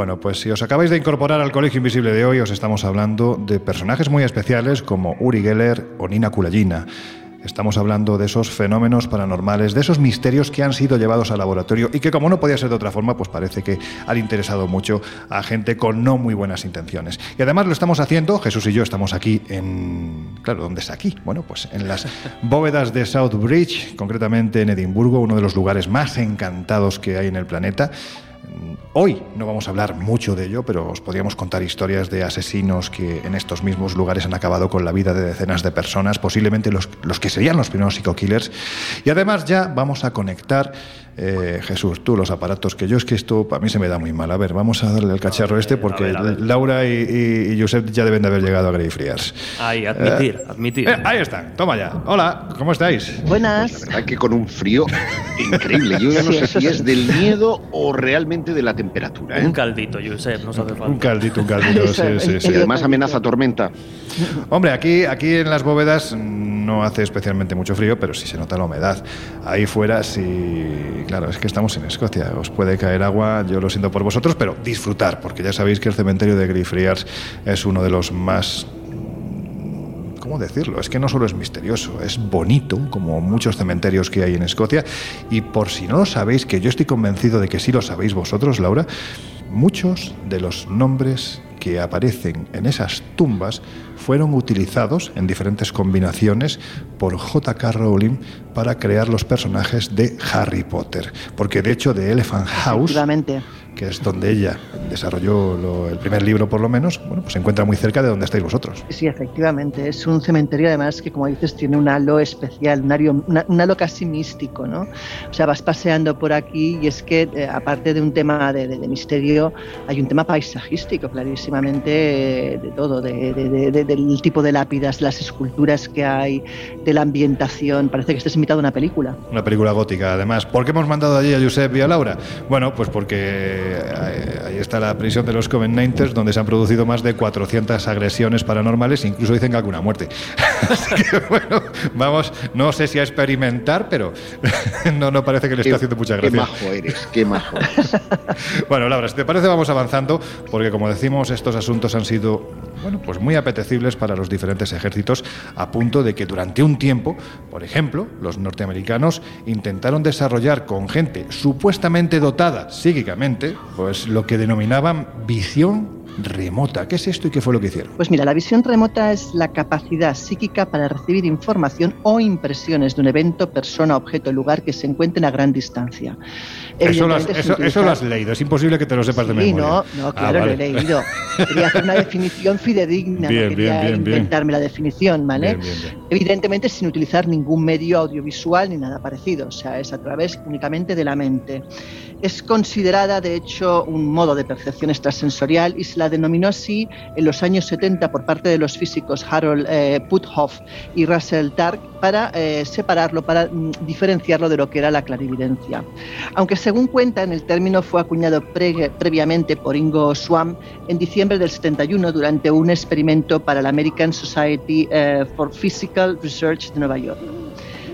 Bueno, pues si os acabáis de incorporar al Colegio Invisible de hoy, os estamos hablando de personajes muy especiales como Uri Geller o Nina Kulagina. Estamos hablando de esos fenómenos paranormales, de esos misterios que han sido llevados al laboratorio y que, como no podía ser de otra forma, pues parece que han interesado mucho a gente con no muy buenas intenciones. Y además lo estamos haciendo, Jesús y yo estamos aquí en. Claro, ¿dónde es aquí? Bueno, pues en las bóvedas de South Bridge, concretamente en Edimburgo, uno de los lugares más encantados que hay en el planeta. Hoy no vamos a hablar mucho de ello, pero os podríamos contar historias de asesinos que en estos mismos lugares han acabado con la vida de decenas de personas, posiblemente los, los que serían los primeros psico-killers. Y además ya vamos a conectar, eh, Jesús, tú los aparatos, que yo es que esto para mí se me da muy mal. A ver, vamos a darle el cacharro este porque ver, a ver. Laura y, y, Josep ya deben de haber llegado a Greyfriars. Ahí, admitir, admitir. Eh, ahí están, toma ya. Hola, ¿cómo estáis? Buenas. La verdad que con un frío increíble. Yo ya no Sí, sé eso si sí. es del miedo o realmente de la temperatura. ¿eh? Un caldito, Josep, no hace falta. Un caldito, un caldito, sí, sí, sí. Y además amenaza tormenta. Hombre, aquí, aquí en las bóvedas no hace especialmente mucho frío, pero sí se nota la humedad. Ahí fuera sí, claro, es que estamos en Escocia, os puede caer agua, yo lo siento por vosotros, pero disfrutar, porque ya sabéis que el cementerio de Greyfriars es uno de los más ¿Cómo decirlo? Es que no solo es misterioso, es bonito, como muchos cementerios que hay en Escocia. Y por si no lo sabéis, que yo estoy convencido de que sí lo sabéis vosotros, Laura, muchos de los nombres que aparecen en esas tumbas fueron utilizados en diferentes combinaciones por J.K. Rowling para crear los personajes de Harry Potter. Porque de hecho de Elephant House. Que es donde ella desarrolló lo- el primer libro por lo menos, bueno, pues se encuentra muy cerca de donde estáis vosotros. Sí, efectivamente. Es un cementerio, además, que, como dices, tiene un halo especial, un una- un halo casi místico, ¿no? O sea, vas paseando por aquí y es que, eh, aparte de un tema de, de- de misterio, hay un tema paisajístico, clarísimamente, eh, de todo, de- de- de- de- del tipo de lápidas, las esculturas que hay, de la ambientación. Parece que estés invitado a una película. Una película gótica, además. ¿Por qué hemos mandado allí a Josep y a Laura? Bueno, pues porque eh, ahí está la prisión de los Covenanters, donde se han producido más de 400 agresiones paranormales, incluso dicen que alguna muerte. [laughs] Así que, bueno, vamos, no sé si a experimentar, pero [laughs] no, no parece que le esté haciendo mucha Qué gracia. majo eres, qué majo eres. [laughs] Bueno, Laura, si te parece vamos avanzando, porque como decimos, estos asuntos han sido, bueno, pues muy apetecibles para los diferentes ejércitos, a punto de que durante un tiempo, por ejemplo, los norteamericanos intentaron desarrollar con gente supuestamente dotada psíquicamente, pues lo que denominaban visión remota. ¿Qué es esto y qué fue lo que hicieron? Pues mira, la visión remota es la capacidad psíquica para recibir información o impresiones de un evento, persona, objeto, lugar que se encuentren a gran distancia. Eso lo, has, Evidentemente, eso, sin eso lo has utilizar- leído, es imposible que te lo sepas de memoria. no, no, Ah, claro, vale. lo he leído. Quería hacer una [laughs] definición fidedigna, Bien, no quería bien, bien, bien. inventarme la definición, ¿vale? Evidentemente sin utilizar ningún medio audiovisual ni nada parecido, o sea, es a través únicamente de la mente. Es considerada, de hecho, un modo de percepción extrasensorial y se la denominó así en los años 70 por parte de los físicos Harold eh, Puthoff y Russell Targ para eh, separarlo, para mm, diferenciarlo de lo que era la clarividencia. Aunque según cuentan, el término fue acuñado pre- previamente por Ingo Swann en diciembre del 71 durante un experimento para la American Society eh, for Physical Research de Nueva York.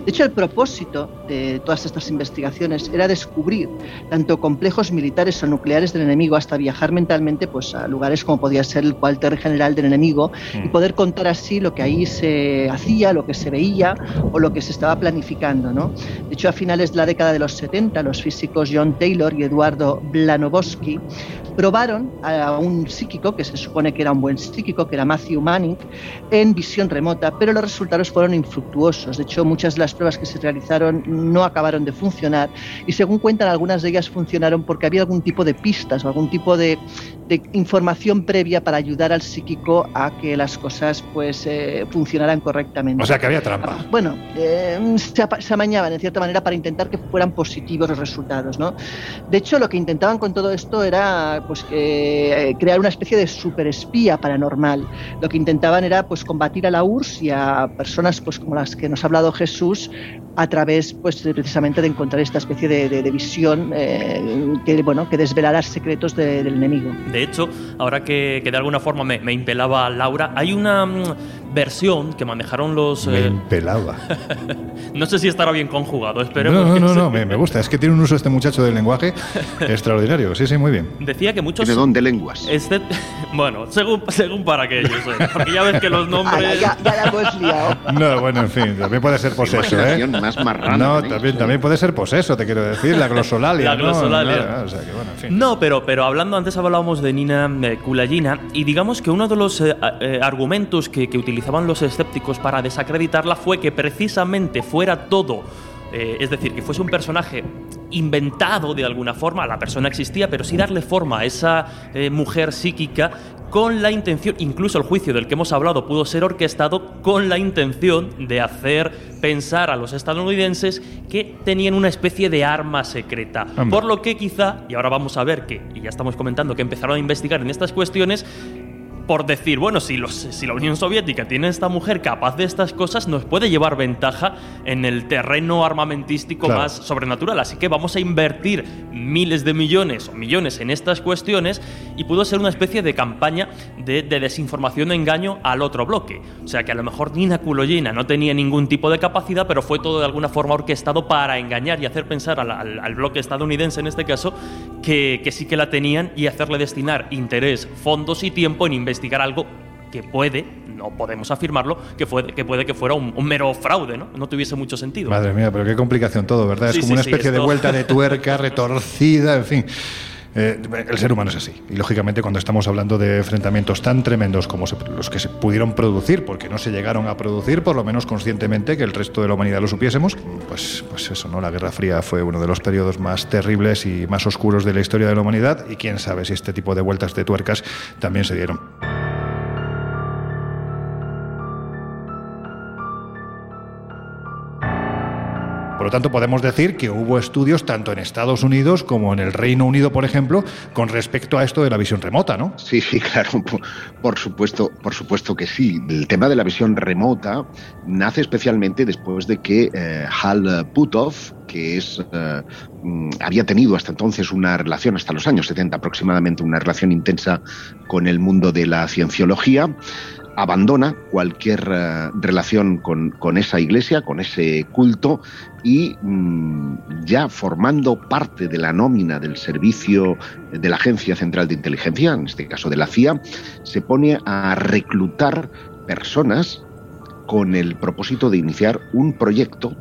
De hecho, el propósito de todas estas investigaciones era descubrir tanto complejos militares o nucleares del enemigo hasta viajar mentalmente pues, a lugares como podía ser el cuartel general del enemigo y poder contar así lo que ahí se hacía, lo que se veía o lo que se estaba planificando. ¿no? De hecho, a finales de la década de los 70, los físicos John Taylor y Eduardo Blanovosky probaron a un psíquico, que se supone que era un buen psíquico, que era Matthew Manning, en visión remota, pero los resultados fueron infructuosos. De hecho, muchas de las pruebas que se realizaron no acabaron de funcionar y según cuentan algunas de ellas funcionaron porque había algún tipo de pistas o algún tipo de, de información previa para ayudar al psíquico a que las cosas pues eh, funcionaran correctamente. O sea, que había trampa. Bueno, eh, se, amañaban en cierta manera para intentar que fueran positivos los resultados, ¿no? De hecho, lo que intentaban con todo esto era pues eh, crear una especie de superespía paranormal. Lo que intentaban era pues combatir a la URSS y a personas pues como las que nos ha hablado Jesús a través pues precisamente de encontrar esta especie de, visión que bueno que desvelara secretos del enemigo. De hecho, ahora que, de alguna forma me, me, impelaba Laura, hay una mm, versión que manejaron los... Me eh, impelaba. [laughs] no sé si estará bien conjugado, espero. No, no, no, no me, gusta. Es que tiene un uso este muchacho del lenguaje [laughs] extraordinario. Sí, sí, muy bien. Decía que muchos... ¿De dónde lenguas? Este... [laughs] Bueno, según, según para aquellos. Eh. Porque ya ves que los nombres... ya, ya, la hemos liado. No, bueno, en fin, también puede ser poseso, ¿eh? Más marrana, no, también, también puede ser poseso, te quiero decir, la glosolalia. La glosolalia. ¿no? O sea, que, bueno, en fin. no, pero, pero hablando, antes hablábamos de Nina eh, Kulagina, y digamos que uno de los eh, argumentos que, que utilizaban los escépticos para desacreditarla fue que precisamente fuera todo eh, es decir, que fuese un personaje inventado de alguna forma, la persona existía, pero sí darle forma a esa eh, mujer psíquica con la intención, incluso el juicio del que hemos hablado pudo ser orquestado con la intención de hacer pensar a los estadounidenses que tenían una especie de arma secreta. Por lo que quizá, y ahora vamos a ver que, y ya estamos comentando que empezaron a investigar en estas cuestiones, por decir, bueno, si, los, si la Unión Soviética tiene esta mujer capaz de estas cosas, nos puede llevar ventaja en el terreno armamentístico más sobrenatural. Así que vamos a invertir miles de millones o millones en estas cuestiones y pudo ser una especie de campaña de, desinformación o engaño al otro bloque. O sea que a lo mejor Nina Kuloyina no tenía ningún tipo de capacidad, pero fue todo de alguna forma orquestado para engañar y hacer pensar al, bloque estadounidense en este caso que, que sí que la tenían y hacerle destinar interés, fondos y tiempo en investigar investigar algo que puede, no podemos afirmarlo, que, fue, que puede que fuera un, mero fraude, ¿no? No tuviese mucho sentido. Madre mía, pero qué complicación todo, ¿verdad? es como una especie de vuelta de tuerca retorcida, en fin. Eh, el ser humano es así. Y lógicamente cuando estamos hablando de enfrentamientos tan tremendos como los que se pudieron producir, porque no se llegaron a producir, por lo menos conscientemente, que el resto de la humanidad lo supiésemos, pues, pues eso, ¿no? La Guerra Fría fue uno de los periodos más terribles y más oscuros de la historia de la humanidad y quién sabe si este tipo de vueltas de tuercas también se dieron. Por lo tanto, podemos decir que hubo estudios tanto en Estados Unidos como en el Reino Unido, por ejemplo, con respecto a esto de la visión remota, ¿no? Sí, sí, [laughs] claro, por, supuesto, por supuesto que sí. El tema de la visión remota nace especialmente después de que eh, Hal Putov, que es, eh, mm, había tenido hasta entonces una relación, hasta los años 70 aproximadamente, una relación intensa con el mundo de la cienciología, abandona cualquier eh, relación con, esa iglesia, con ese culto y mm, ya formando parte de la nómina del servicio de la Agencia Central de Inteligencia, en este caso de la CIA, se pone a reclutar personas con el propósito de iniciar un proyecto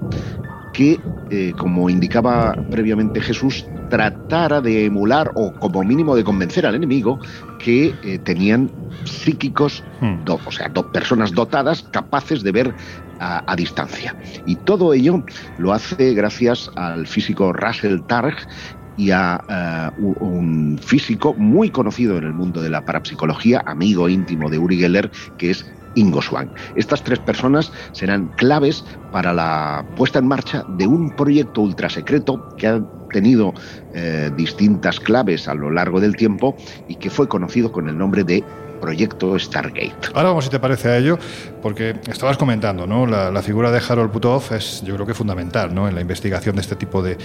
que, eh, como indicaba previamente Jesús, tratara de emular o como mínimo de convencer al enemigo que eh, tenían psíquicos, hmm. o sea, dos personas dotadas capaces de ver a, distancia. Y todo ello lo hace gracias al físico Russell Targ y a eh, un físico muy conocido en el mundo de la parapsicología, amigo íntimo de Uri Geller, que es Ingo Swann. Estas tres personas serán claves para la puesta en marcha de un proyecto ultrasecreto que ha tenido eh, distintas claves a lo largo del tiempo y que fue conocido con el nombre de proyecto Stargate. Ahora vamos, si te parece a ello, porque estabas comentando, ¿no? La, figura de Harold Putov es, yo creo que fundamental, ¿no? En la investigación de este tipo de,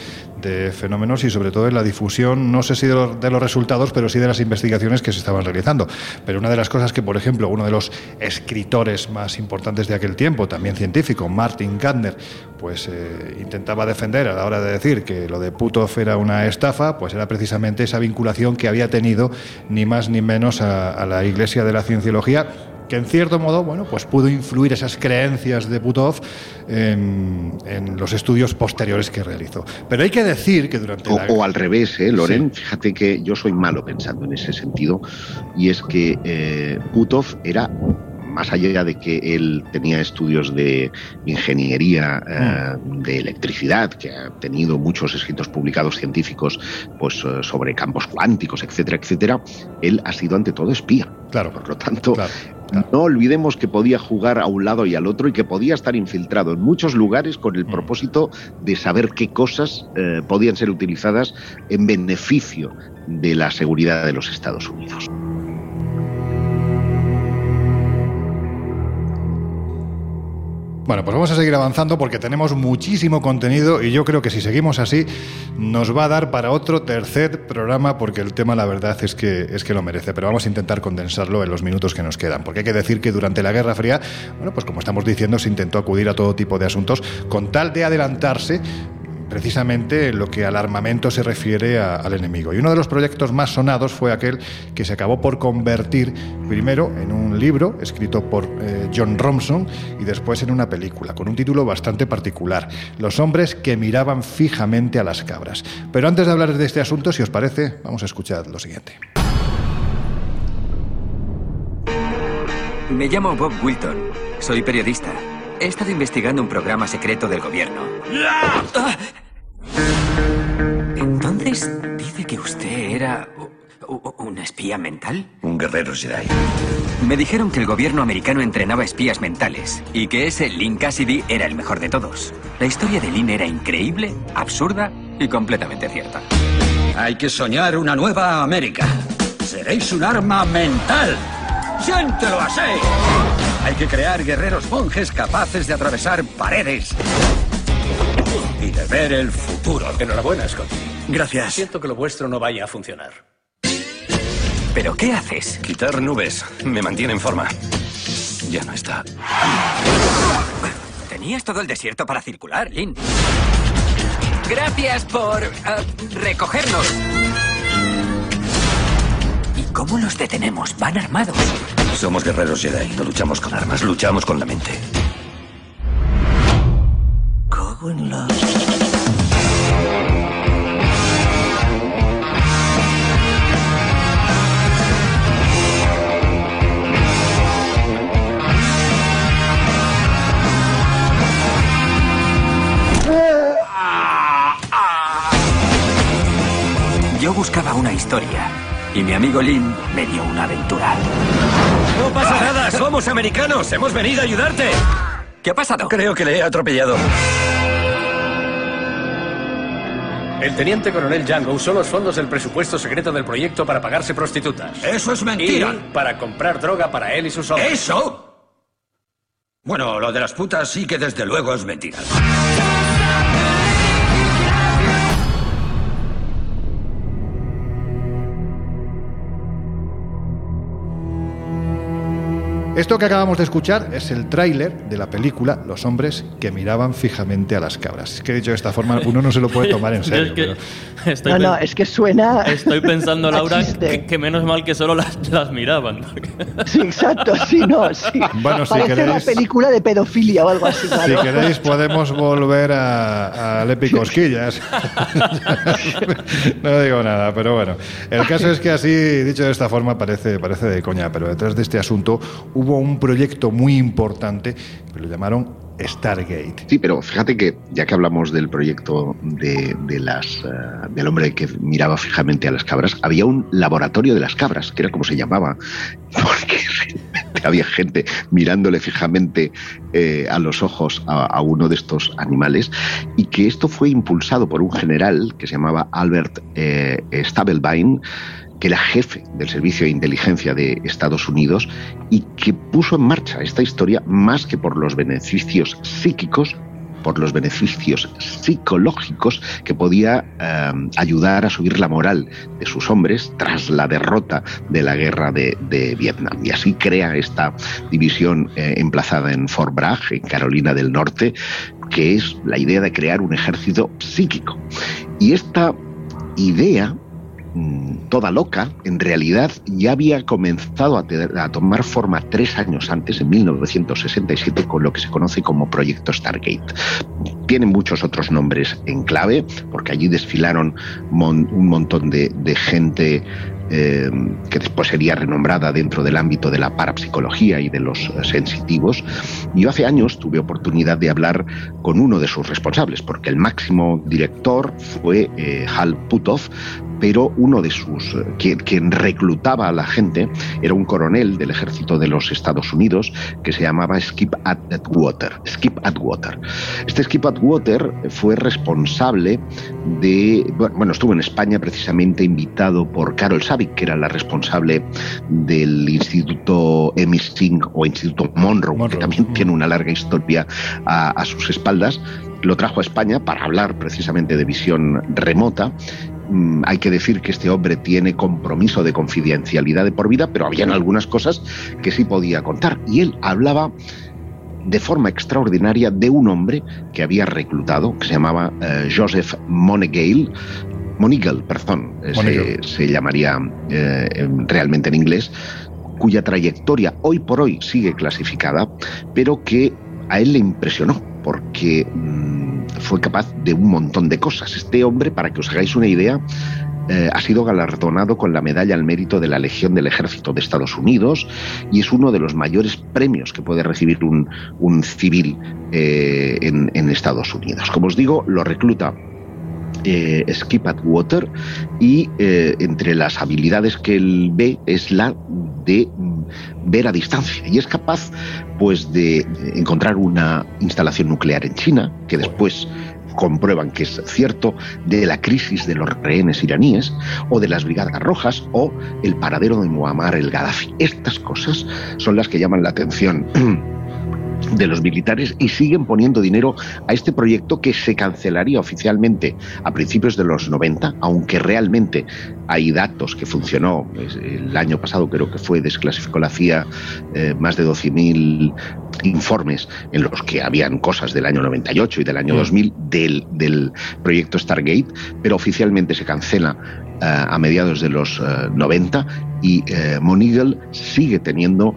fenómenos y sobre todo en la difusión, no sé si de, de, los resultados, pero sí de las investigaciones que se estaban realizando. Pero una de las cosas que, por ejemplo, uno de los escritores más importantes de aquel tiempo, también científico, Martin Gardner, pues eh, intentaba defender a la hora de decir que lo de Putov era una estafa, pues era precisamente esa vinculación que había tenido ni más ni menos a, la Iglesia de la Cienciología, que en cierto modo, bueno, pues pudo influir esas creencias de Putov en, los estudios posteriores que realizó. Pero hay que decir que durante o, al revés, ¿eh, Loren? Fíjate que yo soy malo pensando en ese sentido, y es que eh, Putov era más allá de que él tenía estudios de ingeniería eh, mm. de electricidad, que ha tenido muchos escritos publicados científicos pues, eh, sobre campos cuánticos, etcétera, etcétera, él ha sido ante todo espía. Claro. Por lo tanto, no olvidemos que podía jugar a un lado y al otro y que podía estar infiltrado en muchos lugares con el mm. propósito de saber qué cosas eh, podían ser utilizadas en beneficio de la seguridad de los Estados Unidos. Bueno, pues vamos a seguir avanzando porque tenemos muchísimo contenido y yo creo que si seguimos así nos va a dar para otro tercer programa porque el tema la verdad es que es que lo merece, pero vamos a intentar condensarlo en los minutos que nos quedan, porque hay que decir que durante la Guerra Fría, bueno, pues como estamos diciendo, se intentó acudir a todo tipo de asuntos con tal de adelantarse precisamente lo que al armamento se refiere al enemigo. Y uno de los proyectos más sonados fue aquel que se acabó por convertir primero en un libro escrito por eh, John Romson y después en una película, con un título bastante particular, Los hombres que miraban fijamente a las cabras. Pero antes de hablar de este asunto, si os parece, vamos a escuchar lo siguiente. Me llamo Bob Wilton, soy periodista. He estado investigando un programa secreto del gobierno. Entonces, dice que usted era un espía mental. Un guerrero Jedi. Me dijeron que el gobierno americano entrenaba espías mentales y que ese Lynn Cassidy era el mejor de todos. La historia de Lynn era increíble, absurda y completamente cierta. Hay que soñar una nueva América. Seréis un arma mental. ¡Siéntelo así! Hay que crear guerreros monjes capaces de atravesar paredes y de ver el futuro. Enhorabuena, Scott. Gracias. Siento que lo vuestro no vaya a funcionar. ¿Pero qué haces? Quitar nubes. Me mantiene en forma. Ya no está. Tenías todo el desierto para circular, Lynn. Gracias por eh, recogernos. ¿Y cómo los detenemos? Van armados. Somos guerreros Jedi. No luchamos con armas, luchamos con la mente. Yo buscaba una historia y mi amigo Lynn me dio una aventura. No pasa nada, somos americanos, hemos venido a ayudarte. ¿Qué ha pasado? Creo que le he atropellado. El teniente coronel Django usó los fondos del presupuesto secreto del proyecto para pagarse prostitutas. Eso es mentira. Y para comprar droga para él y sus hombres. ¿Eso? Bueno, lo de las putas sí que desde luego es mentira. Esto que acabamos de escuchar es el tráiler de la película Los hombres que miraban fijamente a las cabras. Es que dicho de esta forma, uno no se lo puede tomar en [laughs] serio. no, no, es que suena. Estoy pensando, Laura, que, menos mal que solo las, las miraban. Sí, exacto, sí, no, sí. Bueno, si Parece queréis, una película de pedofilia o algo así. Si queréis, podemos volver a, a Lepi [laughs] Cosquillas. no digo nada, pero bueno. El caso es que así, dicho de esta forma, parece, parece de coña, pero detrás de este asunto hubo un proyecto muy importante que lo llamaron Stargate. Sí, pero fíjate que ya que hablamos del proyecto de, las, eh, del hombre que miraba fijamente a las cabras, había un laboratorio de las cabras, que era como se llamaba, [laughs] porque realmente había gente mirándole fijamente eh, a los ojos a, uno de estos animales y que esto fue impulsado por un general que se llamaba Albert eh, Stabelbein que era jefe del Servicio de Inteligencia de Estados Unidos y que puso en marcha esta historia más que por los beneficios psíquicos, por los beneficios psicológicos que podía eh, ayudar a subir la moral de sus hombres tras la derrota de la guerra de, Vietnam. Y así crea esta división eh, emplazada en Fort Bragg, en Carolina del Norte, que es la idea de crear un ejército psíquico. Y esta idea toda loca, en realidad ya había comenzado a, tomar forma tres años antes, en 1967, con lo que se conoce como Proyecto Stargate. Tiene muchos otros nombres en clave, porque allí desfilaron un montón de, gente eh, que después sería renombrada dentro del ámbito de la parapsicología y de los sensitivos. Yo hace años tuve oportunidad de hablar con uno de sus responsables, porque el máximo director fue eh, Hal Puthoff, pero uno de sus, quien, quien, reclutaba a la gente era un coronel del ejército de los Estados Unidos que se llamaba Skip Atwater. Skip Atwater. Este Skip Atwater fue responsable de, bueno, estuvo en España precisamente invitado por Carol Savick, que era la responsable del Instituto Emisting o Instituto Monroe, que también tiene una larga historia a, a sus espaldas lo trajo a España para hablar precisamente de visión remota Mm, hay que decir que este hombre tiene compromiso de confidencialidad de por vida, pero habían algunas cosas que sí podía contar. Y él hablaba de forma extraordinaria de un hombre que había reclutado, que se llamaba eh, Joseph Monegale, Monigal, perdón, se, se, llamaría eh, realmente en inglés, cuya trayectoria hoy por hoy sigue clasificada, pero que a él le impresionó porque mm, fue capaz de un montón de cosas. Este hombre, para que os hagáis una idea, eh, ha sido galardonado con la medalla al mérito de la Legión del Ejército de Estados Unidos y es uno de los mayores premios que puede recibir un, un civil eh, en, en Estados Unidos. Como os digo, lo recluta eh, Skip Water y eh, entre las habilidades que él ve es la de mm, ver a distancia y es capaz pues de encontrar una instalación nuclear en China que después comprueban que es cierto de la crisis de los rehenes iraníes o de las brigadas rojas o el paradero de Muammar el Gaddafi. Estas cosas son las que llaman la atención [clears throat] de los militares y siguen poniendo dinero a este proyecto que se cancelaría oficialmente a principios de los 90, aunque realmente hay datos que funcionó. El año pasado creo que fue, desclasificó la CIA eh, más de 12.000 informes en los que habían cosas del año 98 y del año 2000 del, del proyecto Stargate, pero oficialmente se cancela a mediados de los 90 eh, y eh, sigue teniendo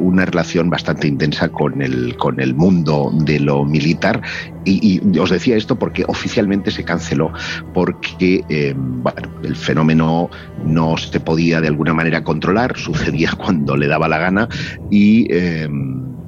una relación bastante intensa con el, con el mundo de lo militar. Y, y, os decía esto porque oficialmente se canceló porque bueno, el fenómeno no se podía de alguna manera controlar, sucedía [laughs] cuando le daba la gana y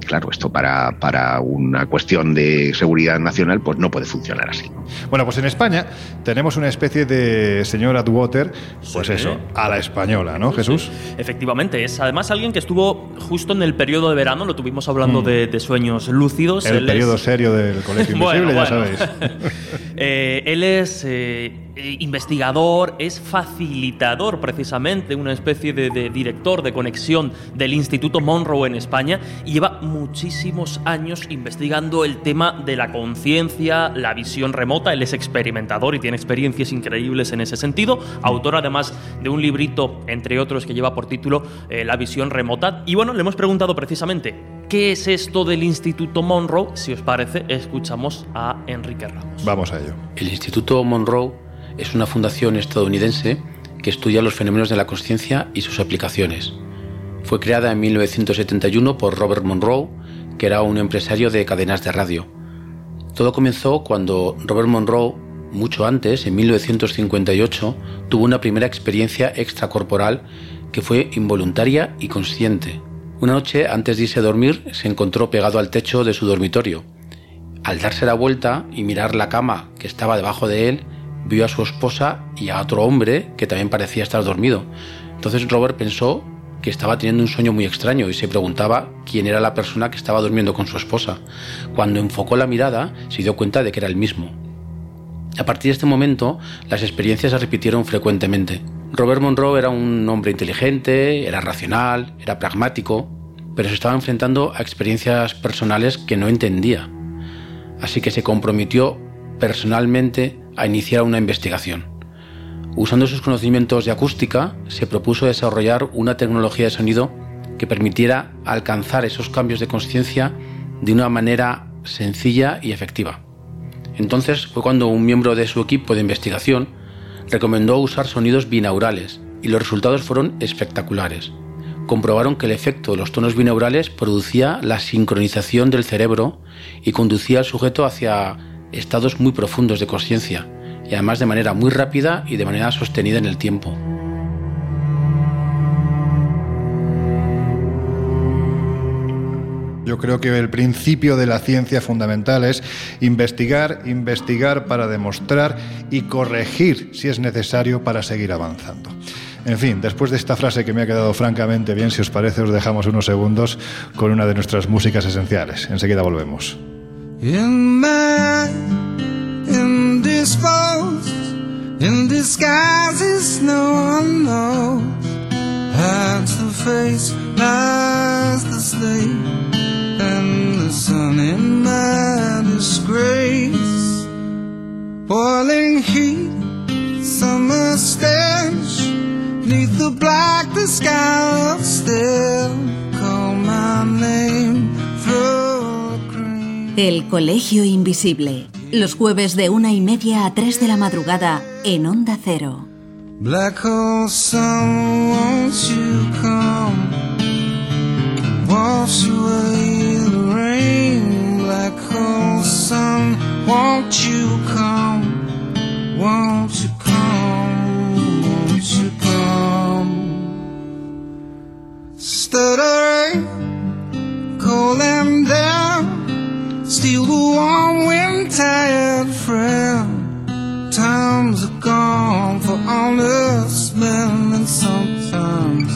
claro, esto para, para una cuestión de seguridad nacional pues no puede funcionar así. Bueno, pues en España tenemos una especie de señor Atwater, pues sí. eso, a la española, ¿no, Jesús? Sí. Efectivamente, es además alguien que estuvo justo en el periodo de verano, lo tuvimos hablando mm. de, de, sueños lúcidos. El él periodo es... serio del Colegio [laughs] Invisible, bueno, ya bueno. sabéis. [laughs] eh, él es... Eh, investigador, es facilitador precisamente, una especie de, de, director de conexión del Instituto Monroe en España y lleva muchísimos años investigando el tema de la conciencia, la visión remota, él es experimentador y tiene experiencias increíbles en ese sentido, autor además de un librito, entre otros, que lleva por título eh, La visión remota. Y bueno, le hemos preguntado precisamente, ¿qué es esto del Instituto Monroe? Si os parece, escuchamos a Enrique Ramos. Vamos a ello. El Instituto Monroe es una fundación estadounidense que estudia los fenómenos de la conciencia y sus aplicaciones. Fue creada en 1971 por Robert Monroe, que era un empresario de cadenas de radio. Todo comenzó cuando Robert Monroe, mucho antes, en 1958, tuvo una primera experiencia extracorporal que fue involuntaria y consciente. Una noche, antes de irse a dormir, se encontró pegado al techo de su dormitorio. Al darse la vuelta y mirar la cama que estaba debajo de él, vio a su esposa y a otro hombre que también parecía estar dormido. Entonces Robert pensó que estaba teniendo un sueño muy extraño y se preguntaba quién era la persona que estaba durmiendo con su esposa. Cuando enfocó la mirada, se dio cuenta de que era el mismo. A partir de este momento, las experiencias se repitieron frecuentemente. Robert Monroe era un hombre inteligente, era racional, era pragmático, pero se estaba enfrentando a experiencias personales que no entendía. Así que se comprometió personalmente a iniciar una investigación. Usando sus conocimientos de acústica, se propuso desarrollar una tecnología de sonido que permitiera alcanzar esos cambios de conciencia de una manera sencilla y efectiva. Entonces fue cuando un miembro de su equipo de investigación recomendó usar sonidos binaurales y los resultados fueron espectaculares. Comprobaron que el efecto de los tonos binaurales producía la sincronización del cerebro y conducía al sujeto hacia estados muy profundos de conciencia, y además de manera muy rápida y de manera sostenida en el tiempo. Yo creo que el principio de la ciencia fundamental es investigar, investigar para demostrar y corregir si es necesario para seguir avanzando. En fin, después de esta frase que me ha quedado francamente bien, si os parece, os dejamos unos segundos con una de nuestras músicas esenciales. Enseguida volvemos. In man, indisposed, in disguises no one knows. Hides the face, lies the slave And the sun in my disgrace Boiling heat, summer stench Neath the black, the sky still Call my name through El Colegio Invisible Los jueves de una y media a tres de la madrugada en Onda Cero. Black hole sun, won't you come? Wash away the rain. Black hole sun, won't you come? Won't you come? Won't you come? Stuttering, call them down. Steal the warm wind, tired friend. Times are gone for honest men, and sometimes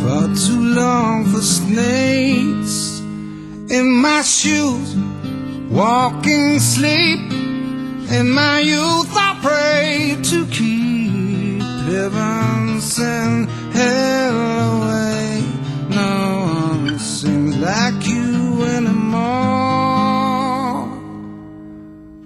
far too long for snakes. In my shoes, walking sleep. In my youth, I pray to keep heaven and hell away. No one seems like you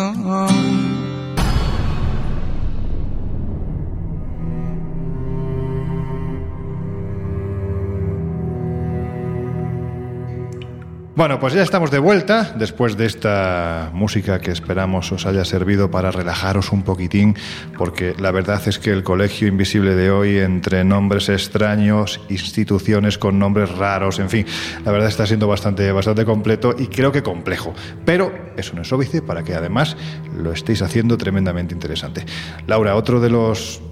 come? Bueno, pues ya estamos de vuelta después de esta música que esperamos os haya servido para relajaros un poquitín, porque la verdad es que el Colegio Invisible de hoy, entre nombres extraños, instituciones con nombres raros, en fin, la verdad está siendo bastante, bastante completo y creo que complejo. Pero eso no es óbice para que además lo estéis haciendo tremendamente interesante. Laura, otro de los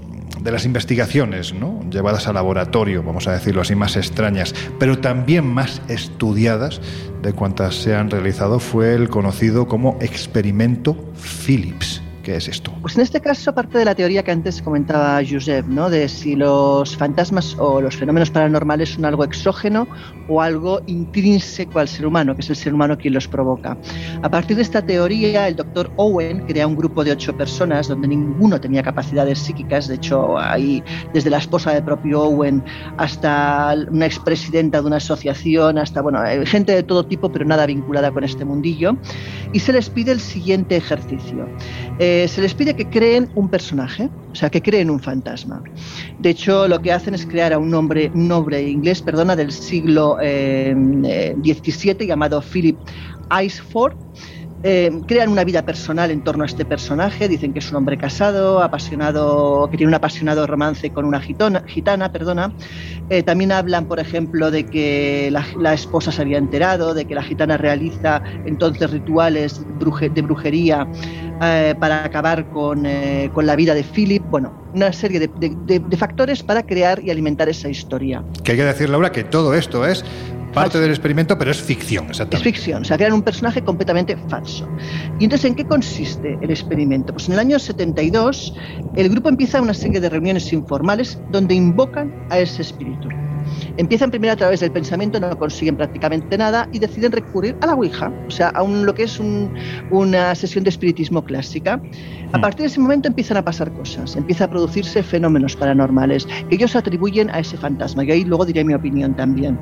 de las investigaciones ¿no? llevadas a laboratorio, vamos a decirlo así, más extrañas, pero también más estudiadas de cuantas se han realizado, fue el conocido como experimento Phillips. ¿Qué es esto? Pues en este caso parte de la teoría que antes comentaba Josep, ¿no? de si los fantasmas o los fenómenos paranormales son algo exógeno o algo intrínseco al ser humano, que es el ser humano quien los provoca. A partir de esta teoría, el doctor Owen crea un grupo de ocho personas donde ninguno tenía capacidades psíquicas, de hecho hay desde la esposa del propio Owen hasta una expresidenta de una asociación, hasta bueno, gente de todo tipo, pero nada vinculada con este mundillo, y se les pide el siguiente ejercicio. Eh, se les pide que creen un personaje, o sea, que creen un fantasma. De hecho, lo que hacen es crear a un hombre, un hombre inglés, perdona, del siglo XVII eh, llamado Philip Iceford. Eh, crean una vida personal en torno a este personaje, dicen que es un hombre casado, apasionado, que tiene un apasionado romance con una gitana, perdona. Eh, también hablan, por ejemplo, de que la, esposa se había enterado, de que la gitana realiza entonces rituales de brujería eh, para acabar con, con, la vida de Philip. Bueno, una serie de, de, de factores para crear y alimentar esa historia. Que hay que decir, Laura, que todo esto es parte del experimento, pero es ficción, exactamente. Es ficción, o sea, crean un personaje completamente falso. Y entonces, ¿en qué consiste el experimento? Pues en el año 72, el grupo empieza una serie de reuniones informales donde invocan a ese espíritu. Empiezan primero a través del pensamiento, no consiguen prácticamente nada y deciden recurrir a la Ouija, o sea, a un, lo que es un, una sesión de espiritismo clásica. A partir de ese momento empiezan a pasar cosas, empieza a producirse fenómenos paranormales que ellos atribuyen a ese fantasma, y ahí luego diré mi opinión también.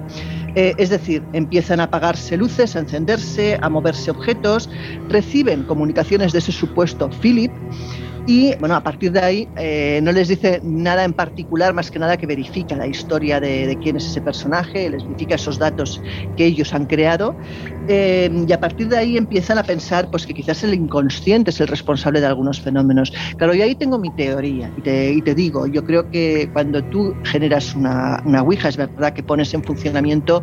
Eh, es decir, empiezan a apagarse luces, a encenderse, a moverse objetos, reciben comunicaciones de ese supuesto Philip Y bueno, a partir de ahí eh, no les dice nada en particular, más que nada que verifica la historia de, quién es ese personaje, les verifica esos datos que ellos han creado. eh, y a partir de ahí empiezan a pensar pues, que quizás el inconsciente es el responsable de algunos fenómenos. Claro, y ahí tengo mi teoría y te, y te digo, yo creo que cuando tú generas una, una Ouija, es verdad que pones en funcionamiento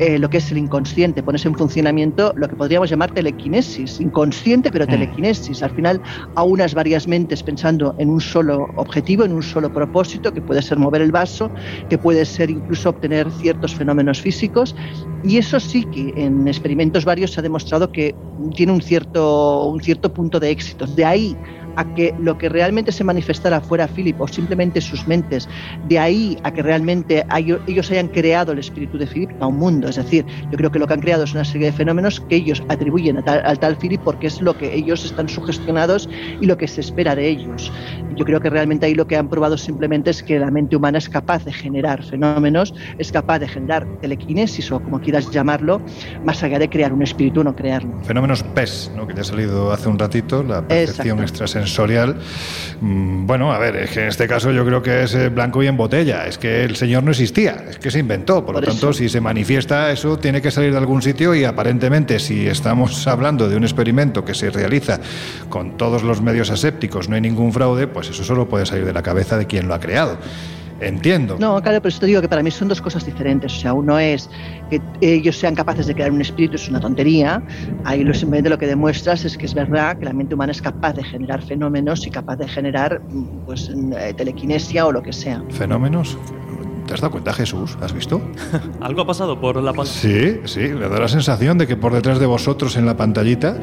eh, lo que es el inconsciente, pones en funcionamiento lo que podríamos llamar telequinesis, inconsciente pero telequinesis. Al final, a unas varias mentes pensando en un solo objetivo, en un solo propósito, que puede ser mover el vaso, que puede ser incluso obtener ciertos fenómenos físicos. Y eso sí que en experimentos varios se ha demostrado que tiene un cierto, un cierto punto de éxito. De ahí a que lo que realmente se manifestara fuera Philip o simplemente sus mentes, de ahí a que realmente ellos hayan creado el espíritu de Philip a un mundo. Es decir, yo creo que lo que han creado es una serie de fenómenos que ellos atribuyen a tal- al tal Philip porque es lo que ellos están sugestionados y lo que se espera de ellos. Yo creo que realmente ahí lo que han probado simplemente es que la mente humana es capaz de generar fenómenos, es capaz de generar telequinesis o como quieras llamarlo, más allá de crear un espíritu o no crearlo. Fenómenos PES, ¿no? que ya ha salido hace un ratito, la percepción extrasensorial. Mm, Bueno, a ver, es que en este caso yo creo que es eh, blanco y en botella. Es que el señor no existía, es que se inventó. Por, lo tanto, eso. si se manifiesta eso, tiene que salir de algún sitio y aparentemente, si estamos hablando de un experimento que se realiza con todos los medios asépticos, no hay ningún fraude, pues eso solo puede salir de la cabeza de quien lo ha creado. Entiendo. No, claro, pero eso te digo que para mí son dos cosas diferentes. O sea, uno es que ellos sean capaces de crear un espíritu, es una tontería. Ahí lo simplemente lo que demuestras es que es verdad que la mente humana es capaz de generar fenómenos y capaz de generar pues eh, telequinesia o lo que sea. ¿Fenómenos? ¿Te has dado cuenta, Jesús? ¿Has visto? [laughs] ¿Algo ha pasado por la pantalla? Sí, sí, me da la sensación de que por detrás de vosotros en la pantallita,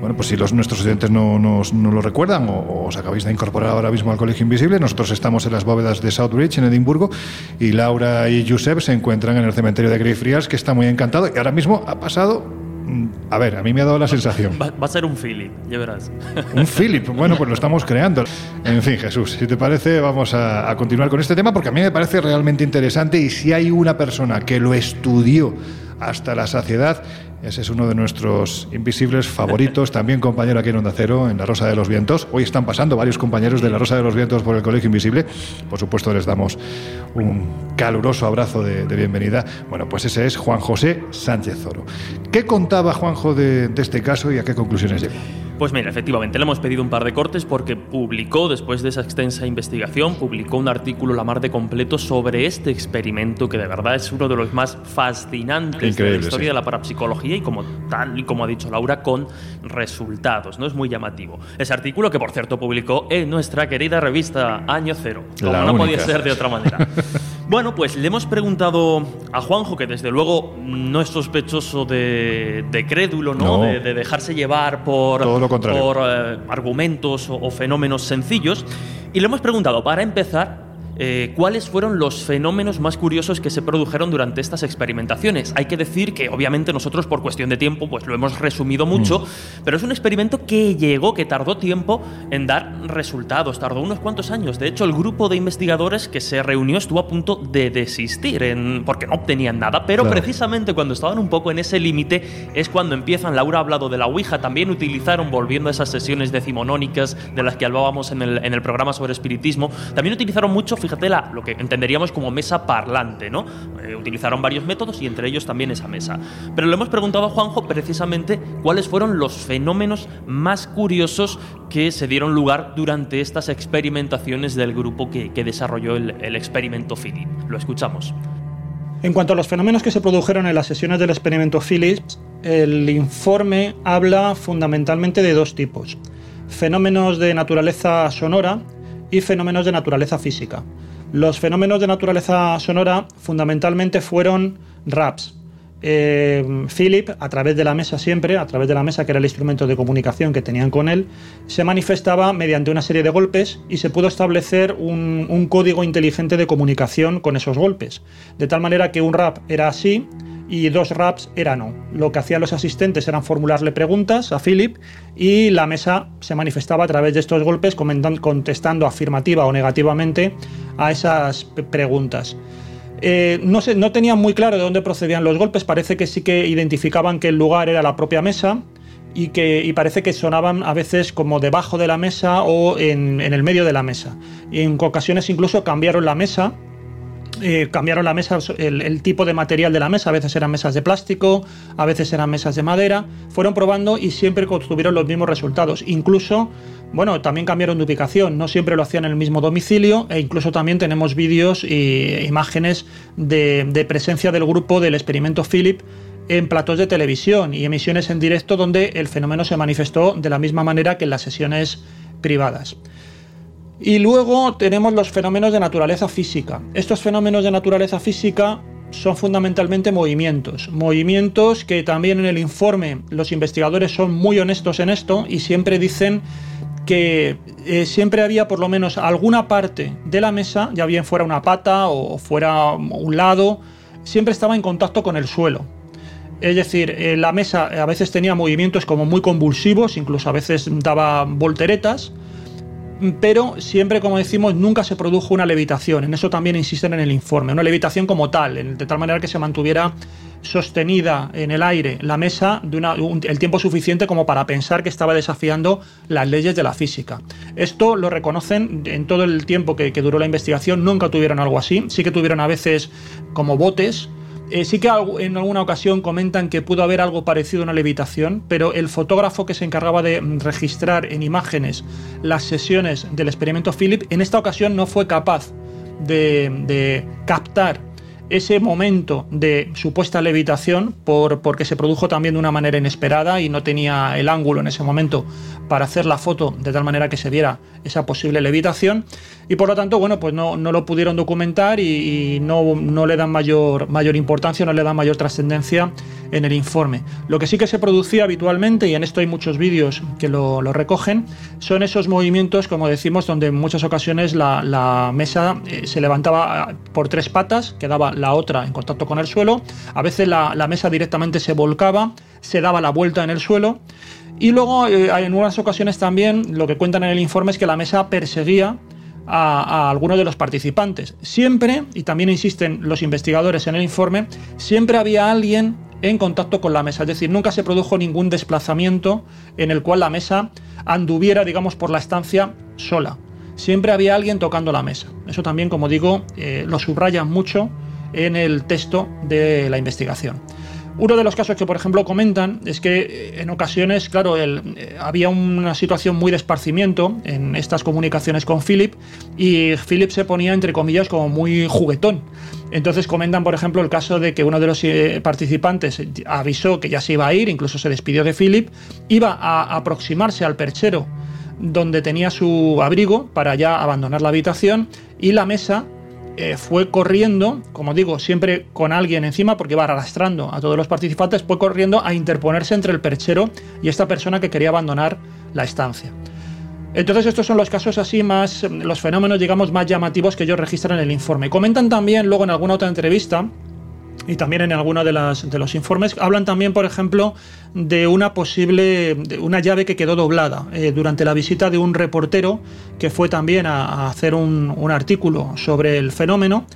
bueno, pues si los nuestros oyentes no, nos- no lo recuerdan o, os acabáis de incorporar ahora mismo al Colegio Invisible, nosotros estamos en las bóvedas de Southbridge, en Edimburgo, y Laura y Josep se encuentran en el cementerio de Greyfriars, que está muy encantado, y ahora mismo ha pasado... mm, A ver, a mí me ha dado la sensación. Va, va a ser un Philip, ya verás. [laughs] Un Philip, bueno, pues lo estamos creando. En fin, Jesús, si te parece, vamos a, a continuar con este tema porque a mí me parece realmente interesante y si hay una persona que lo estudió hasta la saciedad, ese es uno de nuestros invisibles favoritos, [laughs] también compañero aquí en Onda Cero, en La Rosa de los Vientos. Hoy están pasando varios compañeros de La Rosa de los Vientos por el Colegio Invisible. Por supuesto, les damos un caluroso abrazo de, de bienvenida. Bueno, pues ese es Juan José Sánchez Zoro. ¿Qué contaba Juanjo de, de este caso y a qué conclusiones llegó? Pues mira, efectivamente, le hemos pedido un par de cortes porque publicó, después de esa extensa investigación, publicó un artículo la mar de completo sobre este experimento que de verdad es uno de los más fascinantes de la historia sí. de la parapsicología y como tal y como ha dicho Laura, con resultados, ¿no? Es muy llamativo. Ese artículo que, por cierto, publicó en nuestra querida revista Año Cero, como La no podía ser de otra manera. [laughs] Bueno, pues le hemos preguntado a Juanjo, que desde luego no es sospechoso de, de crédulo, ¿no? No. De, de dejarse llevar por, Todo lo por eh, argumentos o, o fenómenos sencillos. Y le hemos preguntado, para empezar, eh, cuáles fueron los fenómenos más curiosos que se produjeron durante estas experimentaciones. Hay que decir que obviamente nosotros por cuestión de tiempo pues lo hemos resumido mucho, pero es un experimento que llegó, que tardó tiempo en dar resultados, tardó unos cuantos años. De hecho, el grupo de investigadores que se reunió estuvo a punto de desistir en- porque no obtenían nada, pero Claro. precisamente cuando estaban un poco en ese límite es cuando empiezan, Laura ha hablado de la Ouija, también utilizaron, volviendo a esas sesiones decimonónicas de las que hablábamos en el, en el programa sobre espiritismo, también utilizaron mucho, fíjate, la, lo que entenderíamos como mesa parlante, ¿no? Eh, utilizaron varios métodos y entre ellos también esa mesa. Pero le hemos preguntado a Juanjo precisamente cuáles fueron los fenómenos más curiosos que se dieron lugar durante estas experimentaciones del grupo que, desarrolló el, el experimento Philip. Lo escuchamos. En cuanto a los fenómenos que se produjeron en las sesiones del experimento Phillips, el informe habla fundamentalmente de dos tipos. Fenómenos de naturaleza sonora y fenómenos de naturaleza física. Los fenómenos de naturaleza sonora fundamentalmente fueron raps. Eh, Philip, a través de la mesa siempre, a través de la mesa que era el instrumento de comunicación que tenían con él, se manifestaba mediante una serie de golpes y se pudo establecer un, un código inteligente de comunicación con esos golpes. De tal manera que un rap era así y dos raps era no. Lo que hacían los asistentes eran formularle preguntas a Philip y la mesa se manifestaba a través de estos golpes contestando afirmativa o negativamente a esas preguntas. Eh, no, se- no tenían muy claro de dónde procedían los golpes, parece que sí que identificaban que el lugar era la propia mesa y que y parece que sonaban a veces como debajo de la mesa o en, en el medio de la mesa. Y en ocasiones incluso cambiaron la mesa eh, cambiaron la mesa, el, tipo de material de la mesa, a veces eran mesas de plástico, a veces eran mesas de madera, fueron probando y siempre obtuvieron los mismos resultados. Incluso, bueno, también cambiaron de ubicación, no siempre lo hacían en el mismo domicilio e incluso también tenemos vídeos e imágenes de, de presencia del grupo del experimento Philip en platos de televisión y emisiones en directo donde el fenómeno se manifestó de la misma manera que en las sesiones privadas. Y luego tenemos los fenómenos de naturaleza física. Estos fenómenos de naturaleza física son fundamentalmente movimientos. Movimientos que también en el informe los investigadores son muy honestos en esto y siempre dicen que eh, siempre había por lo menos alguna parte de la mesa, ya bien fuera una pata o fuera un lado, siempre estaba en contacto con el suelo. Es decir, eh, la mesa a veces tenía movimientos como muy convulsivos, incluso a veces daba volteretas, pero siempre, como decimos, nunca se produjo una levitación. En eso también insisten en el informe. Una levitación como tal, de tal manera que se mantuviera sostenida en el aire la mesa un, el tiempo suficiente como para pensar que estaba desafiando las leyes de la física. Esto lo reconocen en todo el tiempo que duró la investigación, nunca tuvieron algo así. Sí que tuvieron a veces como botes eh, sí que en alguna ocasión comentan que pudo haber algo parecido a una levitación, pero el fotógrafo que se encargaba de registrar en imágenes las sesiones del experimento Philip en esta ocasión no fue capaz de captar ese momento de supuesta levitación por, porque se produjo también de una manera inesperada y no tenía el ángulo en ese momento para hacer la foto de tal manera que se viera esa posible levitación. Y por lo tanto, bueno, pues no, no lo pudieron documentar y, no, no, le dan mayor, mayor importancia, no le dan mayor trascendencia en el informe. Lo que sí que se producía habitualmente, y en esto hay muchos vídeos que lo, recogen, son esos movimientos, como decimos, donde en muchas ocasiones la, mesa eh, se levantaba por tres patas, quedaba la otra en contacto con el suelo, a veces la, mesa directamente se volcaba, se daba la vuelta en el suelo, y luego eh, en unas ocasiones también lo que cuentan en el informe es que la mesa perseguía a, algunos de los participantes. Siempre, y también insisten los investigadores en el informe, siempre había alguien en contacto con la mesa, es decir, nunca se produjo ningún desplazamiento en el cual la mesa anduviera, digamos, por la estancia sola. Siempre había alguien tocando la mesa. Eso también, como digo, eh, lo subrayan mucho en el texto de la investigación. Uno de los casos que, por ejemplo, comentan es que eh, en ocasiones, claro, eh, había una situación muy de esparcimiento en estas comunicaciones con Philip y Philip se ponía, entre comillas, como muy juguetón. Entonces comentan, por ejemplo, el caso de que uno de los eh, participantes avisó que ya se iba a ir, incluso se despidió de Philip, iba a aproximarse al perchero donde tenía su abrigo para ya abandonar la habitación y la mesa eh, fue corriendo, como digo, siempre con alguien encima, porque iba arrastrando a todos los participantes, fue corriendo a interponerse entre el perchero y esta persona que quería abandonar la estancia. Entonces estos son los casos así más, los fenómenos digamos más llamativos que ellos registran en el informe. Comentan también luego en alguna otra entrevista y también en alguno de, de los informes hablan también, por ejemplo, de una posible, de una llave que quedó doblada eh, durante la visita de un reportero que fue también a, a hacer un, un, artículo sobre el fenómeno.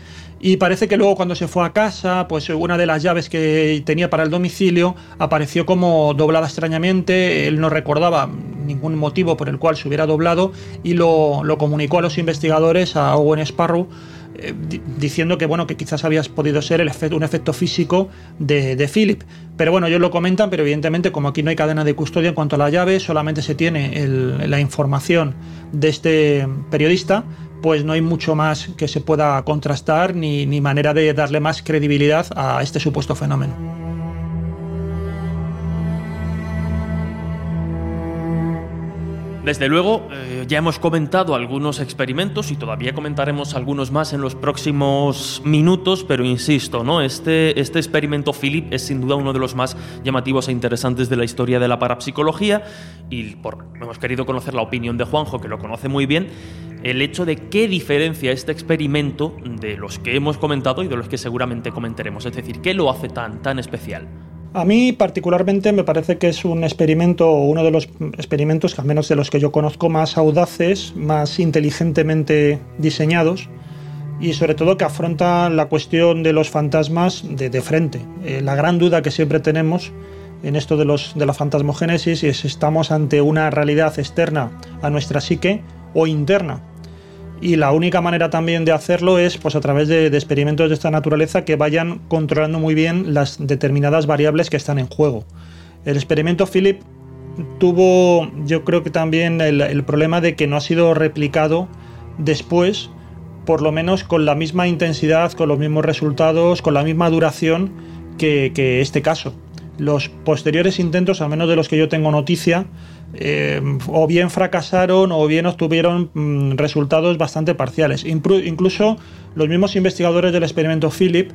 Y parece que luego cuando se fue a casa, pues una de las llaves que tenía para el domicilio apareció como doblada extrañamente. Él no recordaba ningún motivo por el cual se hubiera doblado y lo, lo comunicó a los investigadores, a Owen Sparrow, eh, diciendo que bueno que quizás habías podido ser el efecto, un efecto físico de, de, Philip. Pero bueno, ellos lo comentan, pero evidentemente como aquí no hay cadena de custodia en cuanto a la llave, solamente se tiene el, la información de este periodista, pues no hay mucho más que se pueda contrastar ni, ni manera de darle más credibilidad a este supuesto fenómeno. Desde luego, eh, ya hemos comentado algunos experimentos y todavía comentaremos algunos más en los próximos minutos, pero insisto, ¿no? este, este experimento Philip es sin duda uno de los más llamativos e interesantes de la historia de la parapsicología y por, hemos querido conocer la opinión de Juanjo, que lo conoce muy bien, el hecho de qué diferencia este experimento de los que hemos comentado y de los que seguramente comentaremos, es decir, qué lo hace tan, tan especial. A mí particularmente me parece que es un experimento, uno de los experimentos, al menos de los que yo conozco, más audaces, más inteligentemente diseñados y sobre todo que afronta la cuestión de los fantasmas de, frente. Eh, la gran duda que siempre tenemos en esto de, los, de la fantasmogénesis es estamos ante una realidad externa a nuestra psique o interna. Y la única manera también de hacerlo es pues, a través de, experimentos de esta naturaleza que vayan controlando muy bien las determinadas variables que están en juego. El experimento Philip tuvo, yo creo que también el, el problema de que no ha sido replicado después, por lo menos con la misma intensidad, con los mismos resultados, con la misma duración que, que este caso. Los posteriores intentos, al menos de los que yo tengo noticia, eh, o bien fracasaron o bien obtuvieron mm, resultados bastante parciales. Incluso los mismos investigadores del experimento Philip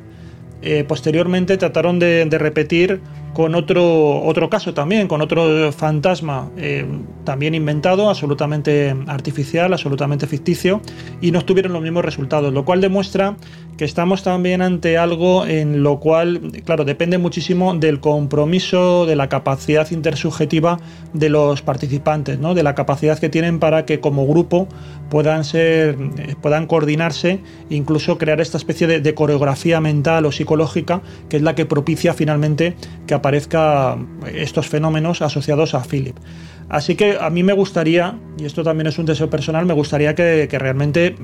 eh, posteriormente trataron de repetir con otro, otro caso también, con otro fantasma eh, también inventado, absolutamente artificial, absolutamente ficticio, y no obtuvieron los mismos resultados, lo cual demuestra que estamos también ante algo en lo cual, claro, depende muchísimo del compromiso, de la capacidad intersubjetiva de los participantes, ¿no? de la capacidad que tienen para que como grupo puedan ser, eh, puedan coordinarse, incluso crear esta especie de, de coreografía mental o psicológica que es la que propicia finalmente que aparezca estos fenómenos asociados a Philip. Así que a mí me gustaría, y esto también es un deseo personal, me gustaría que, que realmente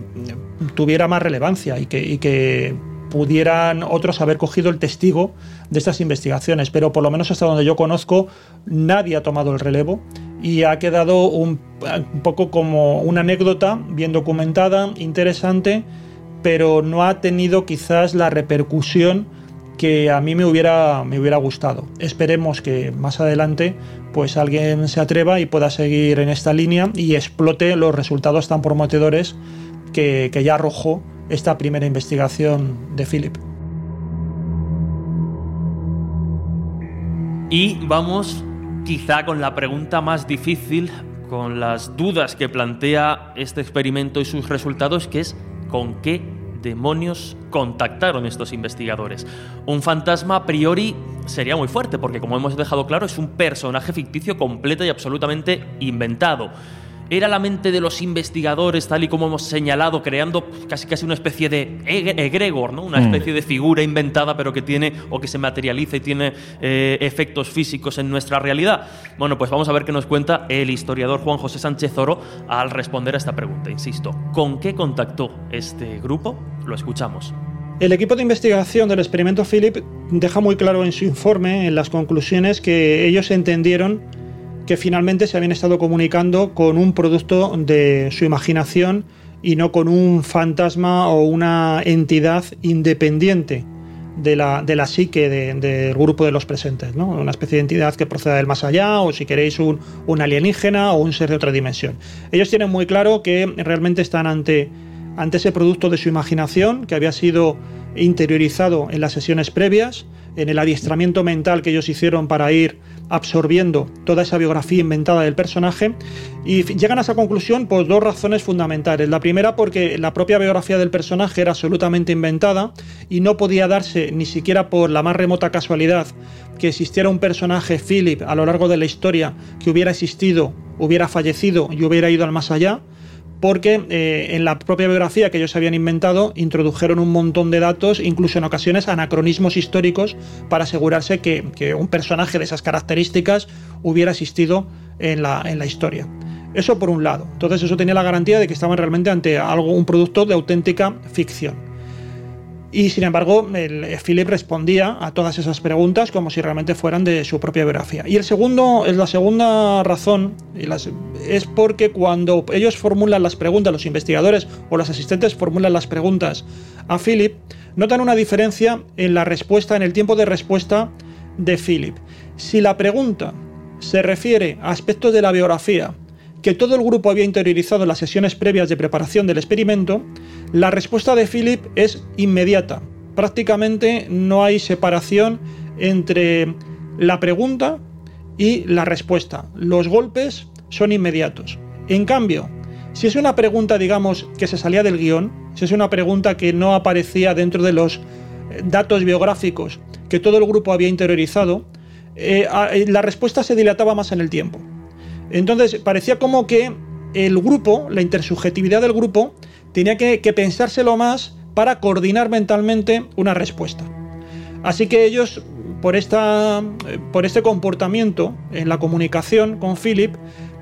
tuviera más relevancia y que, y que pudieran otros haber cogido el testigo de estas investigaciones, pero por lo menos hasta donde yo conozco nadie ha tomado el relevo y ha quedado un, poco como una anécdota bien documentada, interesante, pero no ha tenido quizás la repercusión que a mí me hubiera, me hubiera gustado. Esperemos que más adelante pues alguien se atreva y pueda seguir en esta línea y explote los resultados tan prometedores que, que ya arrojó esta primera investigación de Philip. Y vamos quizá con la pregunta más difícil, con las dudas que plantea este experimento y sus resultados, que es ¿con qué demonios contactaron estos investigadores? Un fantasma a priori sería muy fuerte, porque como hemos dejado claro, es un personaje ficticio completo y absolutamente inventado. Era la mente de los investigadores, tal y como hemos señalado, creando casi casi una especie de eg- egregor, ¿no? Una Mm. especie de figura inventada, pero que tiene o que se materializa y tiene eh, efectos físicos en nuestra realidad. Bueno, pues vamos a ver qué nos cuenta el historiador Juan José Sánchez Oro al responder a esta pregunta. Insisto, ¿con qué contactó este grupo? Lo escuchamos. El equipo de investigación del experimento Philip deja muy claro en su informe, en las conclusiones, que ellos entendieron que finalmente se habían estado comunicando con un producto de su imaginación y no con un fantasma o una entidad independiente de la, de la psique de- del grupo de los presentes, ¿no? una especie de entidad que proceda del más allá o si queréis un, un alienígena o un ser de otra dimensión. Ellos tienen muy claro que realmente están ante, ante ese producto de su imaginación que había sido interiorizado en las sesiones previas, en el adiestramiento mental que ellos hicieron para ir absorbiendo toda esa biografía inventada del personaje y llegan a esa conclusión por dos razones fundamentales. La primera porque la propia biografía del personaje era absolutamente inventada y no podía darse ni siquiera por la más remota casualidad que existiera un personaje Philip a lo largo de la historia que hubiera existido, hubiera fallecido y hubiera ido al más allá porque eh, en la propia biografía que ellos habían inventado introdujeron un montón de datos, incluso en ocasiones anacronismos históricos, para asegurarse que, un personaje de esas características hubiera existido en la, en la historia. Eso por un lado. Entonces eso tenía la garantía de que estaban realmente ante algo, un producto de auténtica ficción. Y sin embargo, el, Philip respondía a todas esas preguntas como si realmente fueran de su propia biografía. Y el segundo, la segunda razón es porque cuando ellos formulan las preguntas, los investigadores o los asistentes formulan las preguntas a Philip, notan una diferencia en la respuesta, en el tiempo de respuesta de Philip. Si la pregunta se refiere a aspectos de la biografía que todo el grupo había interiorizado en las sesiones previas de preparación del experimento, la respuesta de Philip es inmediata. Prácticamente no hay separación entre la pregunta y la respuesta. Los golpes son inmediatos. En cambio, si es una pregunta, digamos, que se salía del guion, si es una pregunta que no aparecía dentro de los eh, datos biográficos que todo el grupo había interiorizado, eh, a- eh, la respuesta se dilataba más en el tiempo. Entonces parecía como que el grupo, la intersubjetividad del grupo, tenía que, pensárselo más para coordinar mentalmente una respuesta. Así que ellos por, esta, eh, por este comportamiento en la comunicación con Philip,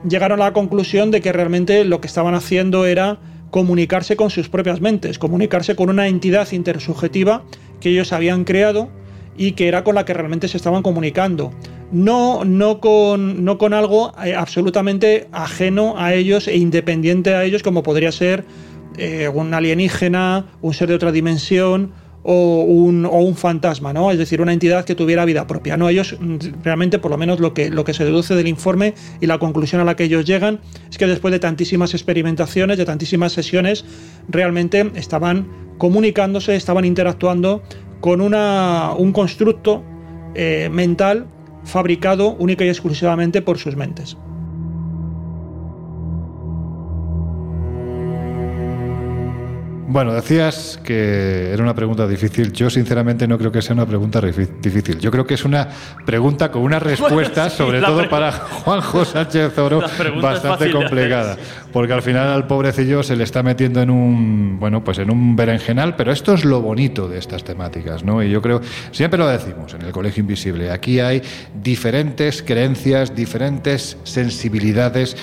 llegaron a la conclusión de que realmente lo que estaban haciendo era comunicarse con sus propias mentes, comunicarse con una entidad intersubjetiva que ellos habían creado y que era con la que realmente se estaban comunicando. No, no, con, no con algo eh, absolutamente ajeno a ellos e independiente a ellos, como podría ser eh, un alienígena, un ser de otra dimensión o un, o un, fantasma, ¿no? Es decir, una entidad que tuviera vida propia. No, ellos mm, realmente, por lo menos lo que, lo que se deduce del informe y la conclusión a la que ellos llegan, es que después de tantísimas experimentaciones, de tantísimas sesiones, realmente estaban comunicándose, estaban interactuando con una, un constructo eh, mental fabricado única y exclusivamente por sus mentes. Bueno, decías que era una pregunta difícil. Yo sinceramente no creo que sea una pregunta difícil. Yo creo que es una pregunta con una [laughs] respuesta, sí, sobre todo para Juanjo Sánchez Oro, [laughs] bastante complicada. Porque al final al pobrecillo se le está metiendo en un, bueno, pues en un berenjenal, pero esto es lo bonito de estas temáticas, ¿no? Y yo creo, siempre lo decimos en el Colegio Invisible, aquí hay diferentes creencias, diferentes sensibilidades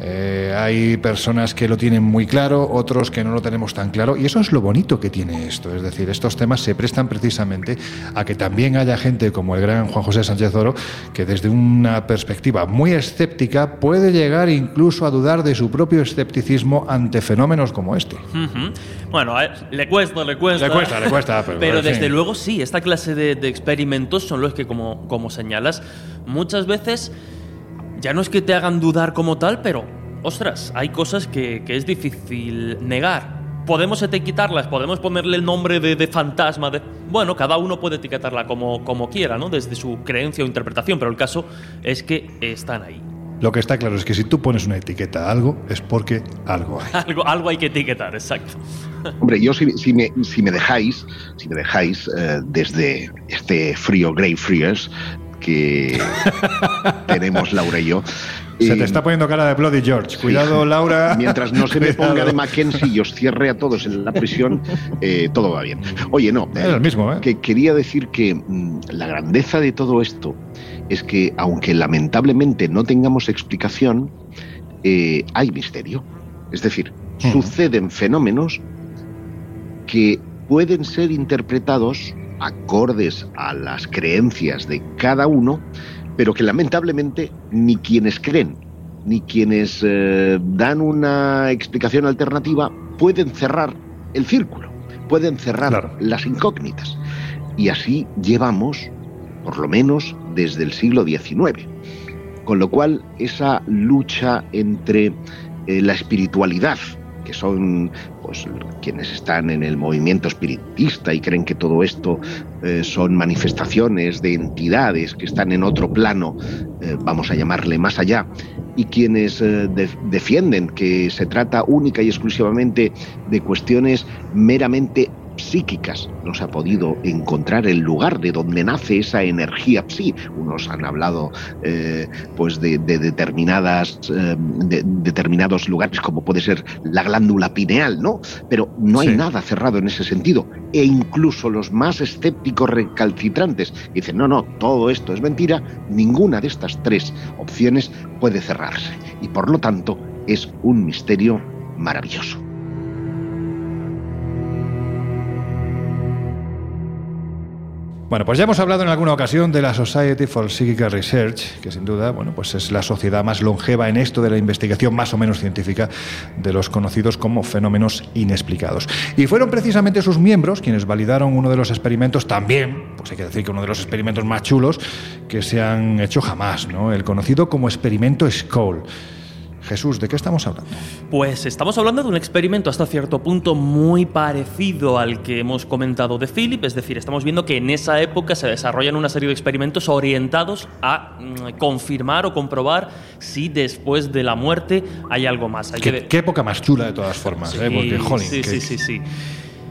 eh, hay personas que lo tienen muy claro, otros que no lo tenemos tan claro, y eso es lo bonito que tiene esto. Es decir, estos temas se prestan precisamente a que también haya gente como el gran Juan José Sánchez Oro, que desde una perspectiva muy escéptica puede llegar incluso a dudar de su propio escepticismo ante fenómenos como este. Uh -huh. Bueno, le cuesta, le cuesta. Le cuesta, le cuesta. [laughs] Pero, pero desde luego sí, esta clase de, de experimentos son los que, como, como señalas, muchas veces ya no es que te hagan dudar como tal, pero, ostras, hay cosas que, que es difícil negar. Podemos etiquetarlas, podemos ponerle el nombre de, de fantasma, de... Bueno, cada uno puede etiquetarla como, como quiera, ¿no? Desde su creencia o interpretación, pero el caso es que están ahí. Lo que está claro es que si tú pones una etiqueta a algo, es porque algo hay. [laughs] algo, algo hay que etiquetar, exacto. [laughs] Hombre, yo si, si, me, si me, dejáis, si me dejáis eh, desde este frío Grey Freers, que [laughs] tenemos Laura y yo. Se te está poniendo cara de Bloody George. Cuidado, sí, Laura. Mientras no se me ponga de Mackenzie y os cierre a todos en la prisión, eh, todo va bien. Oye, no. Es el mismo, ¿eh? Que quería decir que mmm, la grandeza de todo esto es que, aunque lamentablemente no tengamos explicación, eh, hay misterio. Es decir, uh -huh. suceden fenómenos que pueden ser interpretados acordes a las creencias de cada uno, pero que lamentablemente ni quienes creen ni quienes eh, dan una explicación alternativa pueden cerrar el círculo, pueden cerrar claro. las incógnitas. Y así llevamos, por lo menos, desde el siglo XIX. Con lo cual, esa lucha entre eh, la espiritualidad, que son pues quienes están en el movimiento espiritista y creen que todo esto eh, son manifestaciones de entidades que están en otro plano, eh, vamos a llamarle más allá, y quienes eh, de defienden que se trata única y exclusivamente de cuestiones meramente psíquicas. No se ha podido encontrar el lugar de donde nace esa energía psí. Unos han hablado eh, pues de, de determinadas eh, de determinados lugares como puede ser la glándula pineal, ¿no? Pero no hay sí. nada cerrado en ese sentido. E incluso los más escépticos recalcitrantes dicen, no, no, todo esto es mentira, ninguna de estas tres opciones puede cerrarse. Y por lo tanto es un misterio maravilloso. Bueno, pues ya hemos hablado en alguna ocasión de la Society for Psychical Research, que sin duda, bueno, pues es la sociedad más longeva en esto de la investigación más o menos científica de los conocidos como fenómenos inexplicados. Y fueron precisamente sus miembros quienes validaron uno de los experimentos también, pues hay que decir que uno de los experimentos más chulos que se han hecho jamás, ¿no? El conocido como experimento Skoll. Jesús, ¿de qué estamos hablando? Pues estamos hablando de un experimento hasta cierto punto muy parecido al que hemos comentado de Philip, es decir, estamos viendo que en esa época se desarrollan una serie de experimentos orientados a mm, confirmar o comprobar si después de la muerte hay algo más. Hay ¿Qué, que... qué época más chula de todas formas, sí, ¿eh? Porque, jolín, sí, que... sí, sí, sí.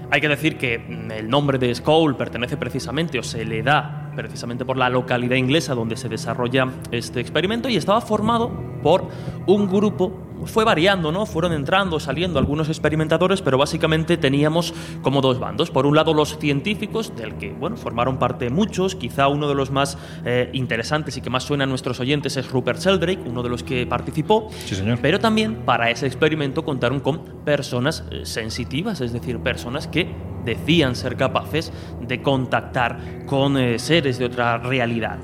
Hay que decir que mm, el nombre de Skull pertenece precisamente o se le da precisamente por la localidad inglesa donde se desarrolla este experimento y estaba formado por un grupo fue variando, ¿no? Fueron entrando, saliendo algunos experimentadores, pero básicamente teníamos como dos bandos. Por un lado, los científicos, del que, bueno, formaron parte muchos. Quizá uno de los más eh, interesantes y que más suena a nuestros oyentes es Rupert Sheldrake, uno de los que participó. Sí, señor. Pero también para ese experimento contaron con personas eh, sensitivas, es decir, personas que decían ser capaces de contactar con eh, seres de otra realidad.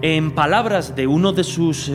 En palabras de uno de sus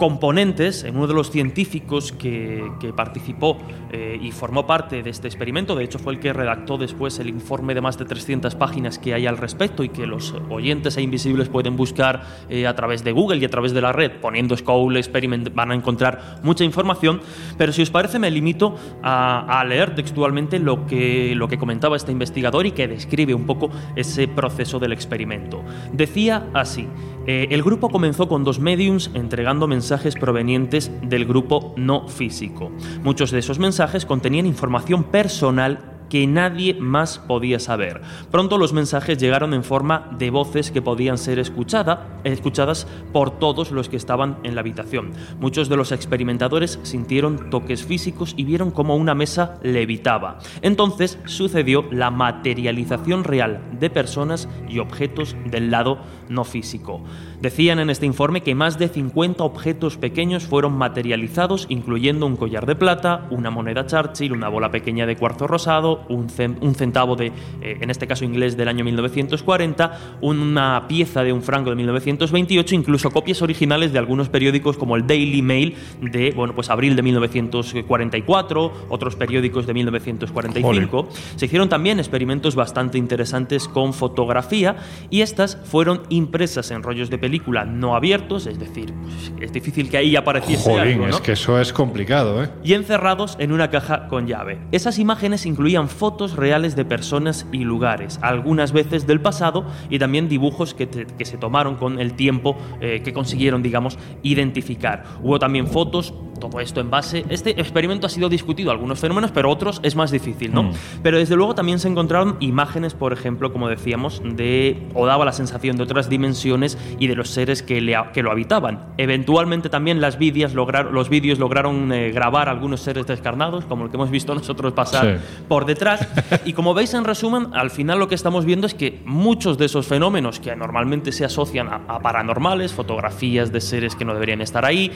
componentes, en uno de los científicos que, que participó eh, y formó parte de este experimento, de hecho fue el que redactó después el informe de más de 300 páginas que hay al respecto y que los oyentes e invisibles pueden buscar eh, a través de Google y a través de la red, poniendo Skoll Experiment van a encontrar mucha información, pero si os parece me limito a, leer textualmente lo que, lo que comentaba este investigador y que describe un poco ese proceso del experimento. Decía así, eh, el grupo comenzó con dos mediums entregando mensajes provenientes del grupo no físico. Muchos de esos mensajes contenían información personal que nadie más podía saber. Pronto los mensajes llegaron en forma de voces que podían ser escuchada, escuchadas por todos los que estaban en la habitación. Muchos de los experimentadores sintieron toques físicos y vieron cómo una mesa levitaba. Entonces sucedió la materialización real de personas y objetos del lado no físico. Decían en este informe que más de 50 objetos pequeños fueron materializados, incluyendo un collar de plata, una moneda Churchill, una bola pequeña de cuarzo rosado, un, cen- un centavo de, eh, en este caso inglés, del año 1940, una pieza de un franco de 1928, incluso copias originales de algunos periódicos como el Daily Mail de, bueno, pues abril de 1944, otros periódicos de 1945. Se hicieron también experimentos bastante interesantes con fotografía y estas fueron impresas en rollos de película no abiertos, es decir, pues, es difícil que ahí apareciese Jolín, algo, ¿no? es que eso es complicado, ¿eh? y encerrados en una caja con llave. Esas imágenes incluían fotos reales de personas y lugares, algunas veces del pasado y también dibujos que, te- que se tomaron con el tiempo eh, que consiguieron, digamos, identificar. Hubo también fotos, todo esto en base. Este experimento ha sido discutido, algunos fenómenos, pero otros es más difícil, ¿no? Mm. Pero desde luego también se encontraron imágenes, por ejemplo, como decíamos, de o daba la sensación de otras dimensiones y de los seres que, le, que lo habitaban. Eventualmente también las vídeos lograron, los vídeos lograron eh, grabar algunos seres descarnados, como el que hemos visto nosotros pasar Sí. por detrás. [laughs] Y como veis en resumen, al final lo que estamos viendo es que muchos de esos fenómenos que normalmente se asocian a, a paranormales, fotografías de seres que no deberían estar ahí,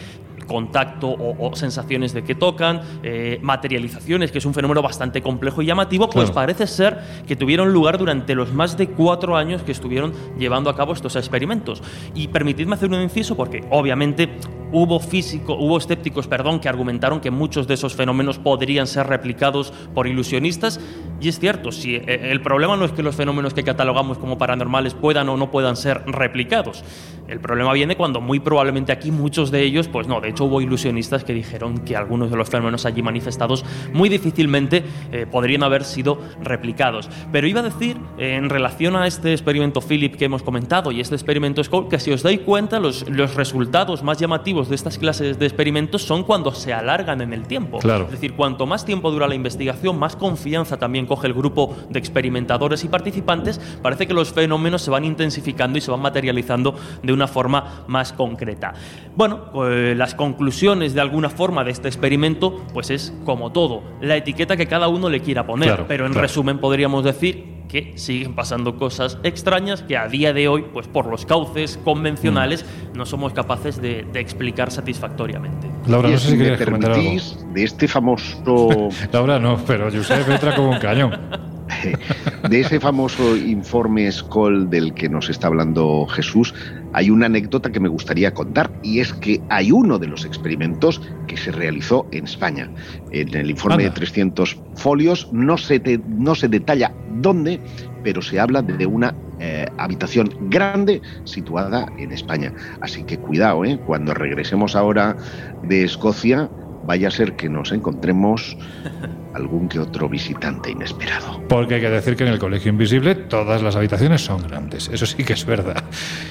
contacto o, o sensaciones de que tocan, eh, materializaciones, que es un fenómeno bastante complejo y llamativo, pues Claro. parece ser que tuvieron lugar durante los más de cuatro años que estuvieron llevando a cabo estos experimentos. Y permitidme hacer un inciso porque obviamente hubo físico, hubo escépticos, perdón, que argumentaron que muchos de esos fenómenos podrían ser replicados por ilusionistas. Y es cierto, si eh, el problema no es que los fenómenos que catalogamos como paranormales puedan o no puedan ser replicados. El problema viene cuando muy probablemente aquí muchos de ellos, pues no, de hecho hubo ilusionistas que dijeron que algunos de los fenómenos allí manifestados muy difícilmente eh, podrían haber sido replicados. Pero iba a decir, eh, en relación a este experimento Philip que hemos comentado y este experimento Skoll, que si os dais cuenta, los, los resultados más llamativos de estas clases de experimentos son cuando se alargan en el tiempo. Claro. Es decir, cuanto más tiempo dura la investigación, más confianza también coge el grupo de experimentadores y participantes, parece que los fenómenos se van intensificando y se van materializando de una forma más concreta. Bueno, pues las conclusiones de alguna forma de este experimento, pues es como todo, la etiqueta que cada uno le quiera poner, Claro, pero en claro. resumen podríamos decir que siguen pasando cosas extrañas que a día de hoy, pues por los cauces convencionales, Mm. no somos capaces de, de explicar satisfactoriamente. Laura, no sé si quieres comentar algo. permitís, de este famoso [laughs] Laura no, pero Josep entra como un cañón. [laughs] de ese famoso informe Skoll del que nos está hablando Jesús, hay una anécdota que me gustaría contar y es que hay uno de los experimentos que se realizó en España. En el informe Anda. de 300 folios no se, te- no se detalla dónde, pero se habla de una eh, habitación grande situada en España. Así que cuidado, ¿eh? cuando regresemos ahora de Escocia, vaya a ser que nos encontremos [laughs] algún que otro visitante inesperado. Porque hay que decir que en el Colegio Invisible todas las habitaciones son grandes, eso sí que es verdad.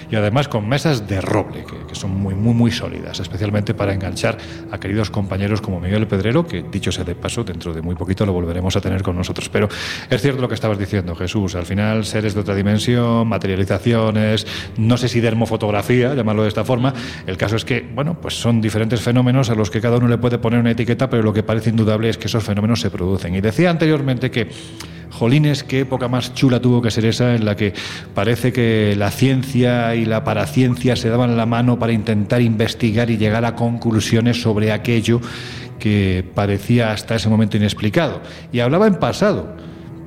Y además con mesas de roble, que, que son muy, muy, muy sólidas, especialmente para enganchar a queridos compañeros como Miguel Pedrero, que dicho sea de paso, dentro de muy poquito lo volveremos a tener con nosotros. Pero es cierto lo que estabas diciendo, Jesús. Al final, seres de otra dimensión, materializaciones, no sé si dermofotografía, llamarlo de esta forma. El caso es que, bueno, pues son diferentes fenómenos a los que cada uno le puede poner una etiqueta, pero lo que parece indudable es que esos fenómenos se producen. Y decía anteriormente que Jolines, qué época más chula tuvo que ser esa en la que parece que la ciencia y la paraciencia se daban la mano para intentar investigar y llegar a conclusiones sobre aquello que parecía hasta ese momento inexplicado. Y hablaba en pasado.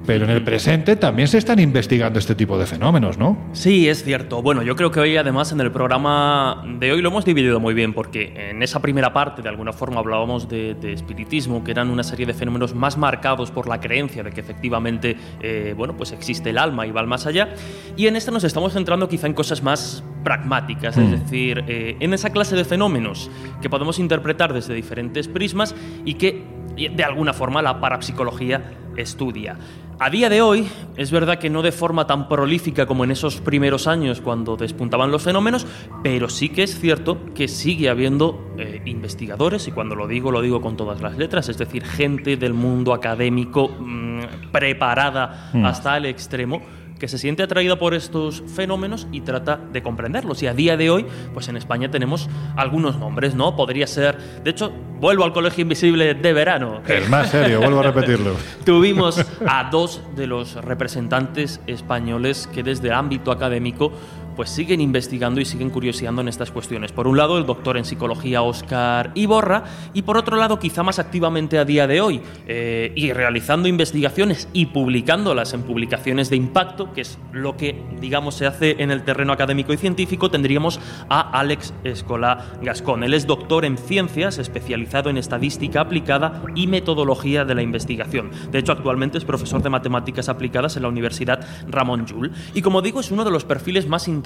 Pero en el presente también se están investigando este tipo de fenómenos, ¿no? Sí, es cierto. Bueno, yo creo que hoy además en el programa de hoy lo hemos dividido muy bien porque en esa primera parte de alguna forma hablábamos de, de espiritismo, que eran una serie de fenómenos más marcados por la creencia de que efectivamente, eh, bueno, pues existe el alma y va al más allá. Y en esta nos estamos centrando quizá en cosas más pragmáticas, es Mm. decir, eh, en esa clase de fenómenos que podemos interpretar desde diferentes prismas y que de alguna forma la parapsicología estudia. A día de hoy, es verdad que no de forma tan prolífica como en esos primeros años cuando despuntaban los fenómenos, pero sí que es cierto que sigue habiendo eh, investigadores, y cuando lo digo, lo digo con todas las letras, es decir, gente del mundo académico mm, preparada Mm. hasta el extremo que se siente atraída por estos fenómenos y trata de comprenderlos. Y a día de hoy, pues en España tenemos algunos nombres, ¿no? Podría ser, de hecho, vuelvo al Colegio Invisible de verano. El más serio, vuelvo a repetirlo. [laughs] Tuvimos a dos de los representantes españoles que desde el ámbito académico pues siguen investigando y siguen curioseando en estas cuestiones. Por un lado, el doctor en psicología Oscar Iborra y por otro lado, quizá más activamente a día de hoy, eh, y realizando investigaciones y publicándolas en publicaciones de impacto, que es lo que, digamos, se hace en el terreno académico y científico, tendríamos a Alex Escola Gascón. Él es doctor en ciencias, especializado en estadística aplicada y metodología de la investigación. De hecho, actualmente es profesor de matemáticas aplicadas en la Universidad Ramón Llull. Y como digo, es uno de los perfiles más interesantes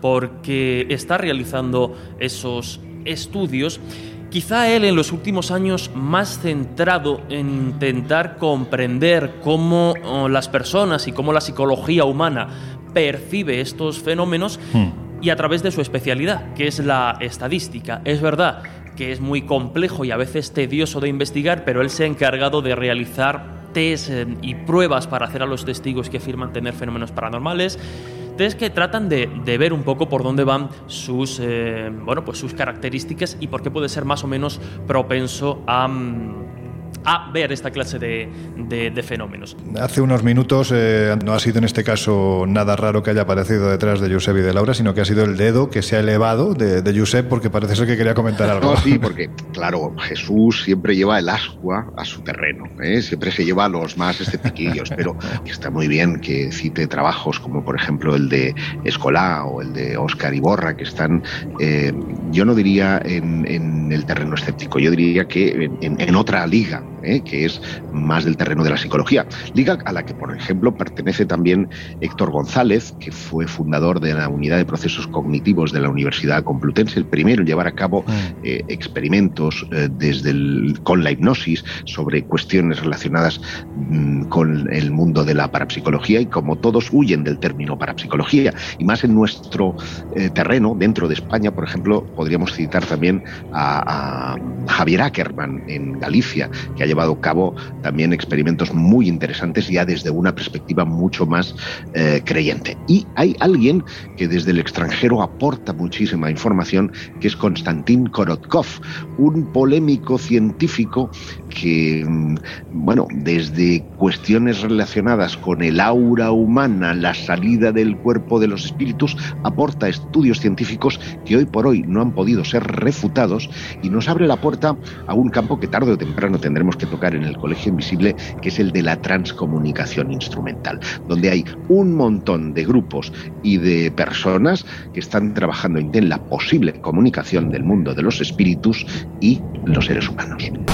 porque está realizando esos estudios Quizá él en los últimos años más centrado en intentar comprender cómo oh, las personas y cómo la psicología humana percibe estos fenómenos y a través de su especialidad, que es la estadística. Es verdad que es muy complejo y a veces tedioso de investigar, pero él se ha encargado de realizar test eh, y pruebas para hacer a los testigos que afirman tener fenómenos paranormales. Test que tratan de, de ver un poco por dónde van sus, eh, bueno, pues sus características y por qué puede ser más o menos propenso a, mm, a ver esta clase de, de- de fenómenos. Hace unos minutos eh, no ha sido en este caso nada raro que haya aparecido detrás de Josep y de Laura, sino que ha sido el dedo que se ha elevado de, de Josep porque parece ser que quería comentar algo. No, sí, [laughs] porque, claro, Jesús siempre lleva el ascua a su terreno, ¿eh? siempre se lleva a los más esceptiquillos, pero está muy bien que cite trabajos como, por ejemplo, el de Escolá o el de Oscar Iborra, que están, eh, yo no diría en, en el terreno escéptico, yo diría que en, en- en otra liga, ¿eh? que es más del terreno de la psicología. Liga a la que, por ejemplo, pertenece también Héctor González, que fue fundador de la Unidad de Procesos Cognitivos de la Universidad Complutense, el primero en llevar a cabo eh, experimentos eh, desde el- con la hipnosis sobre cuestiones relacionadas mm, con el mundo de la parapsicología y como todos huyen del término parapsicología y más en nuestro terreno dentro de España por ejemplo podríamos citar también a, a Javier Ackerman en Galicia que ha llevado a cabo también experimentos muy interesantes ya desde una perspectiva mucho más eh, creyente. Y hay alguien que desde el extranjero aporta muchísima información que es Konstantin Korotkov un polémico científico que, mm, bueno, desde cuestiones relacionadas con el aura humana, la salida del cuerpo de los espíritus, aporta estudios científicos que hoy por hoy no han podido ser refutados y nos abre la puerta a un campo que tarde o temprano tendremos que tocar en el Colegio Invisible, que es el de la transcomunicación instrumental, donde hay un montón de grupos y de personas que están trabajando en la posible comunicación del mundo de los espíritus y los seres humanos.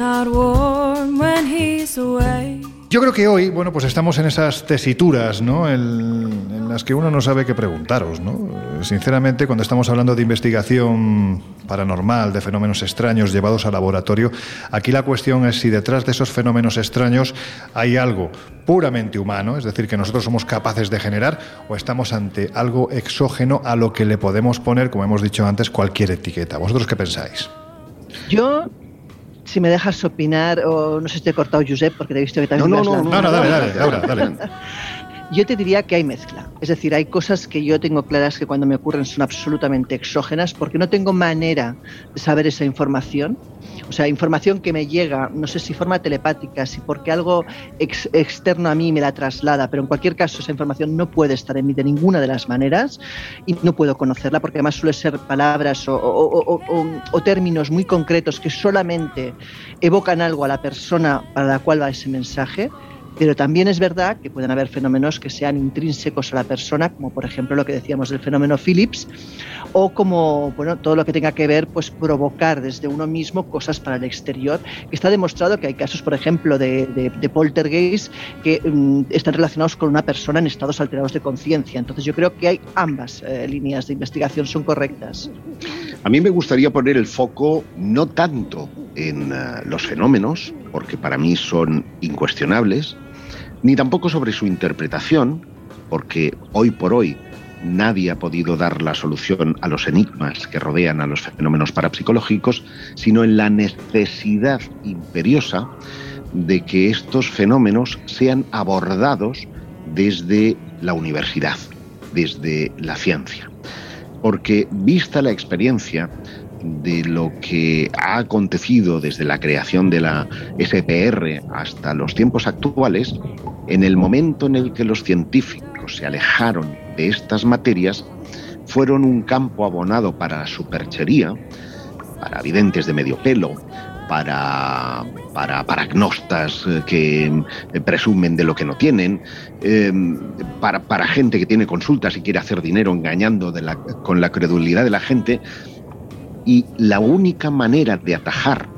Not warm when he's away. Yo creo que hoy, bueno, pues estamos en esas tesituras, ¿no? En, en las que uno no sabe qué preguntaros, ¿no? Sinceramente, cuando estamos hablando de investigación paranormal, de fenómenos extraños llevados al laboratorio, aquí la cuestión es si detrás de esos fenómenos extraños hay algo puramente humano, es decir, que nosotros somos capaces de generar, o estamos ante algo exógeno a lo que le podemos poner, como hemos dicho antes, cualquier etiqueta. ¿Vosotros qué pensáis? Yo, si me dejas opinar, o no sé si te he cortado, Josep, porque te he visto que también No, me no, no, no, no, dale, dale. [laughs] Yo te diría que hay mezcla. Es decir, hay cosas que yo tengo claras que cuando me ocurren son absolutamente exógenas porque no tengo manera de saber esa información. O sea, información que me llega, no sé si forma telepática, si porque algo ex- externo a mí me la traslada, pero en cualquier caso esa información no puede estar en mí de ninguna de las maneras y no puedo conocerla porque además suele ser palabras o- o términos muy concretos que solamente evocan algo a la persona para la cual va ese mensaje. Pero también es verdad que pueden haber fenómenos que sean intrínsecos a la persona, como por ejemplo lo que decíamos del fenómeno Phillips, o como bueno, todo lo que tenga que ver, pues provocar desde uno mismo cosas para el exterior. Está demostrado que hay casos, por ejemplo, de, poltergeist que mm, están relacionados con una persona en estados alterados de conciencia. Entonces yo creo que hay ambas eh, líneas de investigación son correctas. A mí me gustaría poner el foco no tanto en eh, los fenómenos, porque para mí son incuestionables, ni tampoco sobre su interpretación, porque hoy por hoy nadie ha podido dar la solución a los enigmas que rodean a los fenómenos parapsicológicos, sino en la necesidad imperiosa de que estos fenómenos sean abordados desde la universidad, desde la ciencia. Porque vista la experiencia de lo que ha acontecido desde la creación de la SPR hasta los tiempos actuales, en el momento en el que los científicos se alejaron de estas materias, fueron un campo abonado para superchería, para videntes de medio pelo, para, para, eh, que eh, presumen de lo que no tienen, eh, para, para gente que tiene consultas y quiere hacer dinero engañando con la credulidad de la gente. Y la única manera de atajar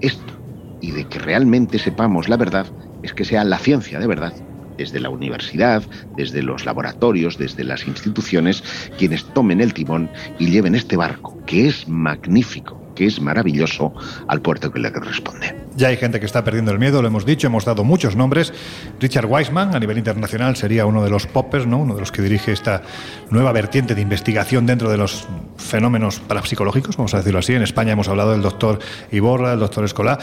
esto y de que realmente sepamos la verdad es que sea la ciencia de verdad, desde la universidad, desde los laboratorios, desde las instituciones, quienes tomen el timón y lleven este barco, que es magnífico, que es maravilloso, al puerto que le corresponde. Ya hay gente que está perdiendo el miedo, lo hemos dicho, hemos dado muchos nombres. Richard Weissman, a nivel internacional, sería uno de los poppers, ¿no? uno de los que dirige esta nueva vertiente de investigación dentro de los fenómenos parapsicológicos, vamos a decirlo así. En España hemos hablado del doctor Iborra, el doctor Escolá.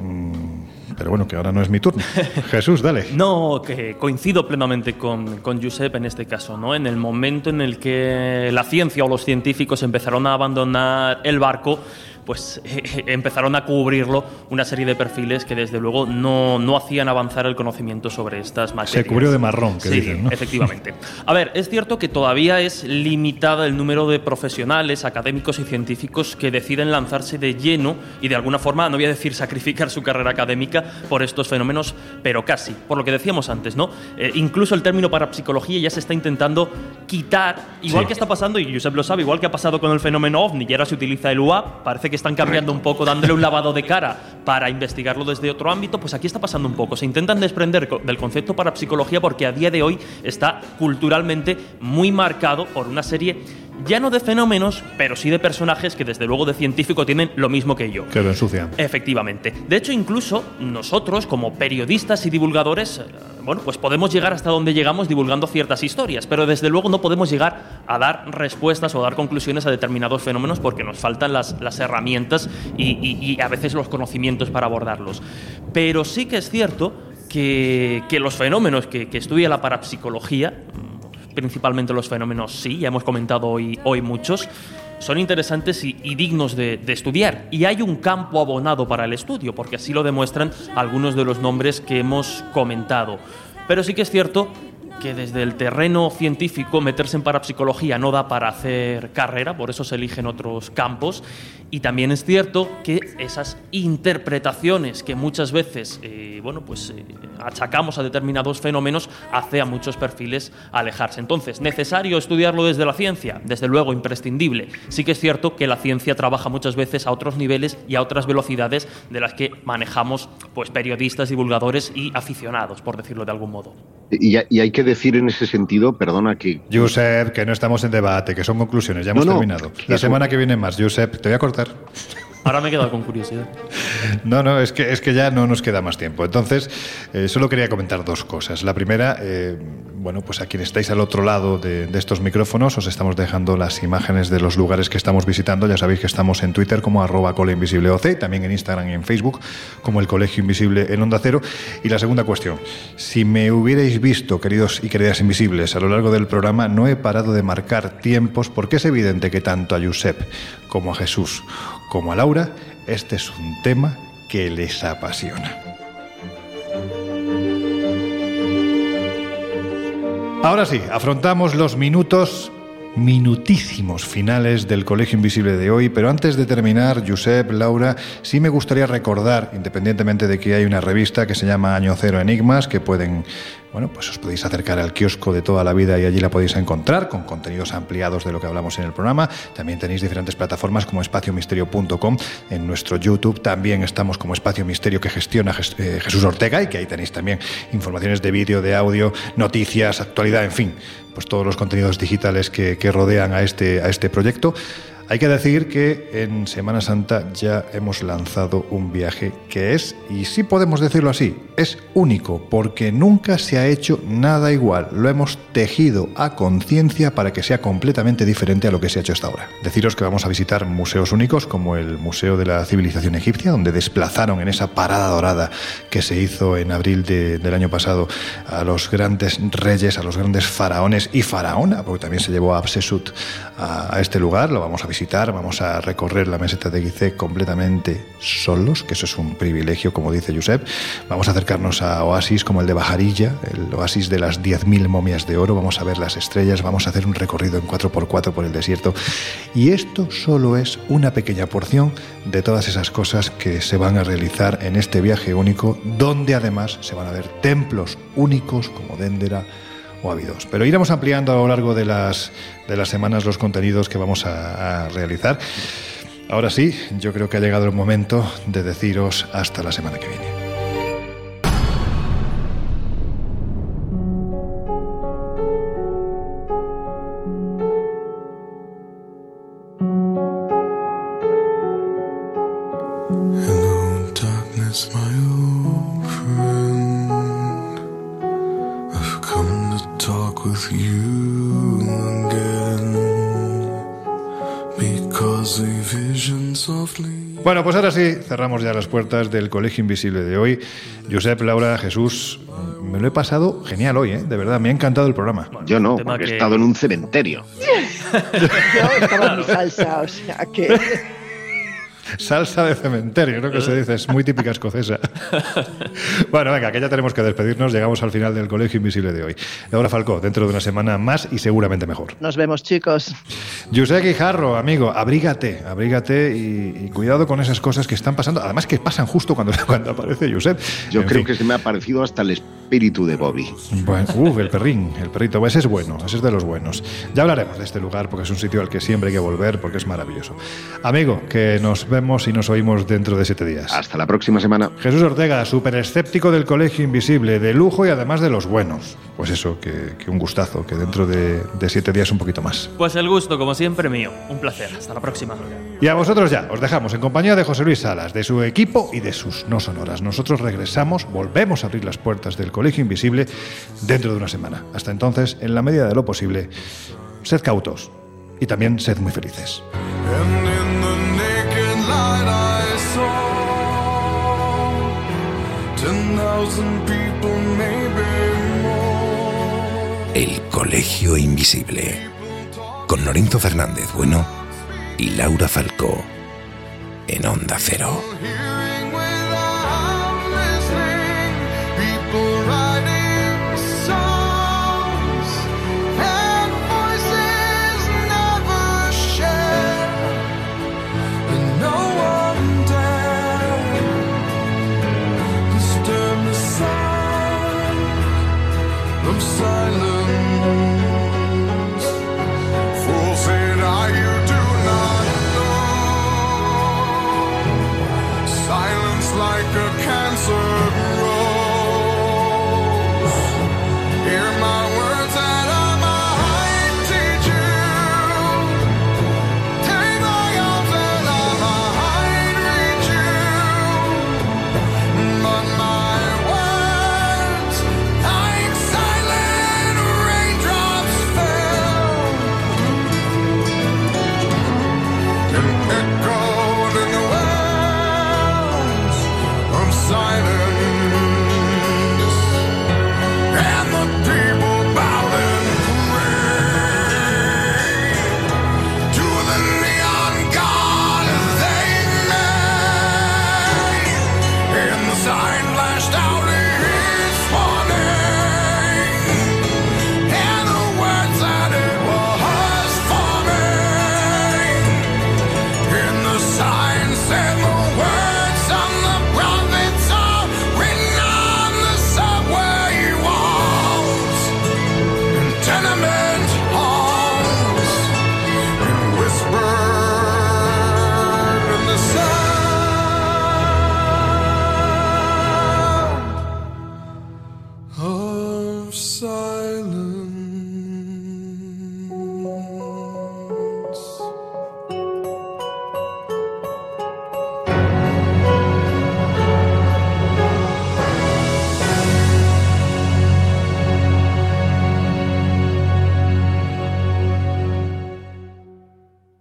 Mm, Pero bueno, que ahora no es mi turno. [laughs] Jesús, dale. No, que coincido plenamente con, con Josep en este caso, ¿no? En el momento en el que la ciencia o los científicos empezaron a abandonar el barco, pues eh, [laughs] empezaron a cubrirlo una serie de perfiles que desde luego no, no hacían avanzar el conocimiento sobre estas materias. Se cubrió de marrón, que sí, dicen, ¿no? efectivamente. [laughs] A ver, es cierto que todavía es limitada el número de profesionales, académicos y científicos que deciden lanzarse de lleno y de alguna forma, no voy a decir sacrificar su carrera académica por estos fenómenos, pero casi. Por lo que decíamos antes, ¿no? Eh, incluso el término parapsicología ya se está intentando quitar, igual Sí. que está pasando, y Josep lo sabe, igual que ha pasado con el fenómeno OVNI, y ahora se utiliza el UAP, parece que están cambiando un poco, dándole un lavado de cara para investigarlo desde otro ámbito, pues aquí está pasando un poco. Se intentan desprender del concepto parapsicología porque a día de hoy está culturalmente muy marcado por una serie ya no de fenómenos, pero sí de personajes que desde luego de científico tienen lo mismo que yo. Que lo ensucian. Efectivamente. De hecho, incluso nosotros, como periodistas y divulgadores, eh, bueno, pues podemos llegar hasta donde llegamos divulgando ciertas historias, pero desde luego no podemos llegar a dar respuestas o dar conclusiones a determinados fenómenos porque nos faltan las, las herramientas y, y- y a veces los conocimientos para abordarlos. Pero sí que es cierto que, que los fenómenos que, que estudia la parapsicología, principalmente los fenómenos sí, ya hemos comentado hoy, hoy muchos, son interesantes y, dignos de estudiar. Y hay un campo abonado para el estudio, porque así lo demuestran algunos de los nombres que hemos comentado. Pero sí que es cierto que desde el terreno científico meterse en parapsicología no da para hacer carrera, por eso se eligen otros campos. Y también es cierto que esas interpretaciones que muchas veces eh, bueno, pues, eh, achacamos a determinados fenómenos hace a muchos perfiles alejarse. Entonces, ¿necesario estudiarlo desde la ciencia? Desde luego, imprescindible. Sí que es cierto que la ciencia trabaja muchas veces a otros niveles y a otras velocidades de las que manejamos pues, periodistas, divulgadores y aficionados, por decirlo de algún modo. Y, hay que decir en ese sentido, perdona que... Josep, que no estamos en debate, que son conclusiones, ya hemos No, no, terminado. La semana que viene más, Josep, te voy a cortar. Ahora me he quedado con curiosidad. No, no, es que, es que ya no nos queda más tiempo. Entonces, eh, solo quería comentar dos cosas. La primera, eh, bueno, pues a quien estáis al otro lado de, estos micrófonos, os estamos dejando las imágenes de los lugares que estamos visitando. Ya sabéis que estamos en Twitter como arroba coleinvisibleoc, también en Instagram y en Facebook como el Colegio Invisible en Onda Cero. Y la segunda cuestión, si me hubierais visto, queridos y queridas invisibles, a lo largo del programa, no he parado de marcar tiempos porque es evidente que tanto a Josep como a Jesús como a Laura, este es un tema que les apasiona. Ahora sí, afrontamos los minutos minutísimos finales del Colegio Invisible de hoy, pero antes de terminar, Josep, Laura, sí me gustaría recordar, independientemente de que hay una revista que se llama Año Cero Enigmas, que pueden, bueno, pues os podéis acercar al kiosco de toda la vida y allí la podéis encontrar con contenidos ampliados de lo que hablamos en el programa. También tenéis diferentes plataformas como espaciomisterio.com. En nuestro YouTube también estamos como Espacio Misterio que gestiona eh, Jesús Ortega y que ahí tenéis también informaciones de vídeo, de audio, noticias, actualidad, en fin, pues todos los contenidos digitales que, que rodean a este, a este proyecto. Hay que decir que en Semana Santa ya hemos lanzado un viaje que es, y sí podemos decirlo así, es único, porque nunca se ha hecho nada igual. Lo hemos tejido a conciencia para que sea completamente diferente a lo que se ha hecho hasta ahora. Deciros que vamos a visitar museos únicos como el Museo de la Civilización Egipcia, donde desplazaron en esa parada dorada que se hizo en abril de- del año pasado a los grandes reyes, a los grandes faraones y faraona, porque también se llevó a Absesut a, este lugar, lo vamos a visitar, vamos a recorrer la meseta de Gizeh completamente solos, que eso es un privilegio, como dice Josep. Vamos a acercarnos a oasis como el de Bajarilla, el oasis de las 10.000 momias de oro, vamos a ver las estrellas, vamos a hacer un recorrido en 4x4 por el desierto. Y esto solo es una pequeña porción de todas esas cosas que se van a realizar en este viaje único, donde además se van a ver templos únicos como Dendera o Abidos. Pero iremos ampliando a lo largo de las, de las semanas los contenidos que vamos a, a realizar. Ahora sí, yo creo que ha llegado el momento de deciros hasta la semana que viene. Cerramos ya las puertas del Colegio Invisible de hoy. Josep, Laura, Jesús, me lo he pasado genial hoy, ¿eh? De verdad, me ha encantado el programa. Yo no, porque que- he estado en un cementerio. [laughs] Yo estaba en mi salsa, o sea que. Salsa de cementerio, ¿no? Que se dice, es muy típica escocesa. [laughs] bueno, venga, que ya tenemos que despedirnos. Llegamos al final del Colegio Invisible de hoy. Laura Falcó, dentro de una semana más y seguramente mejor. Nos vemos, chicos. José Guijarro, amigo, abrígate, abrígate y, y cuidado con esas cosas que están pasando. Además que pasan justo cuando, [laughs] cuando aparece Josep. Yo En creo fin. que se me ha parecido hasta el espíritu de Bobby. Bueno, uf, el perrín, el perrito, ese es bueno, ese es de los buenos. Ya hablaremos de este lugar porque es un sitio al que siempre hay que volver porque es maravilloso. Amigo, que nos vemos y nos oímos dentro de siete días. Hasta la próxima semana. Jesús Ortega, súper escéptico del colegio invisible, de lujo y además de los buenos. Pues eso, que, que un gustazo, que dentro de, de siete días un poquito más. Pues el gusto, como siempre, mío. Un placer. Hasta la próxima. Y a vosotros ya, os dejamos en compañía de José Luis Salas, de su equipo y de sus no sonoras. Nosotros regresamos, volvemos a abrir las puertas del Colegio Invisible dentro de una semana. Hasta entonces, en la medida de lo posible, sed cautos y también sed muy felices. And in the naked light I saw 10,000 people, maybe more. El Colegio Invisible. Con Lorenzo Fernández Bueno y Laura Falcó en Onda Cero.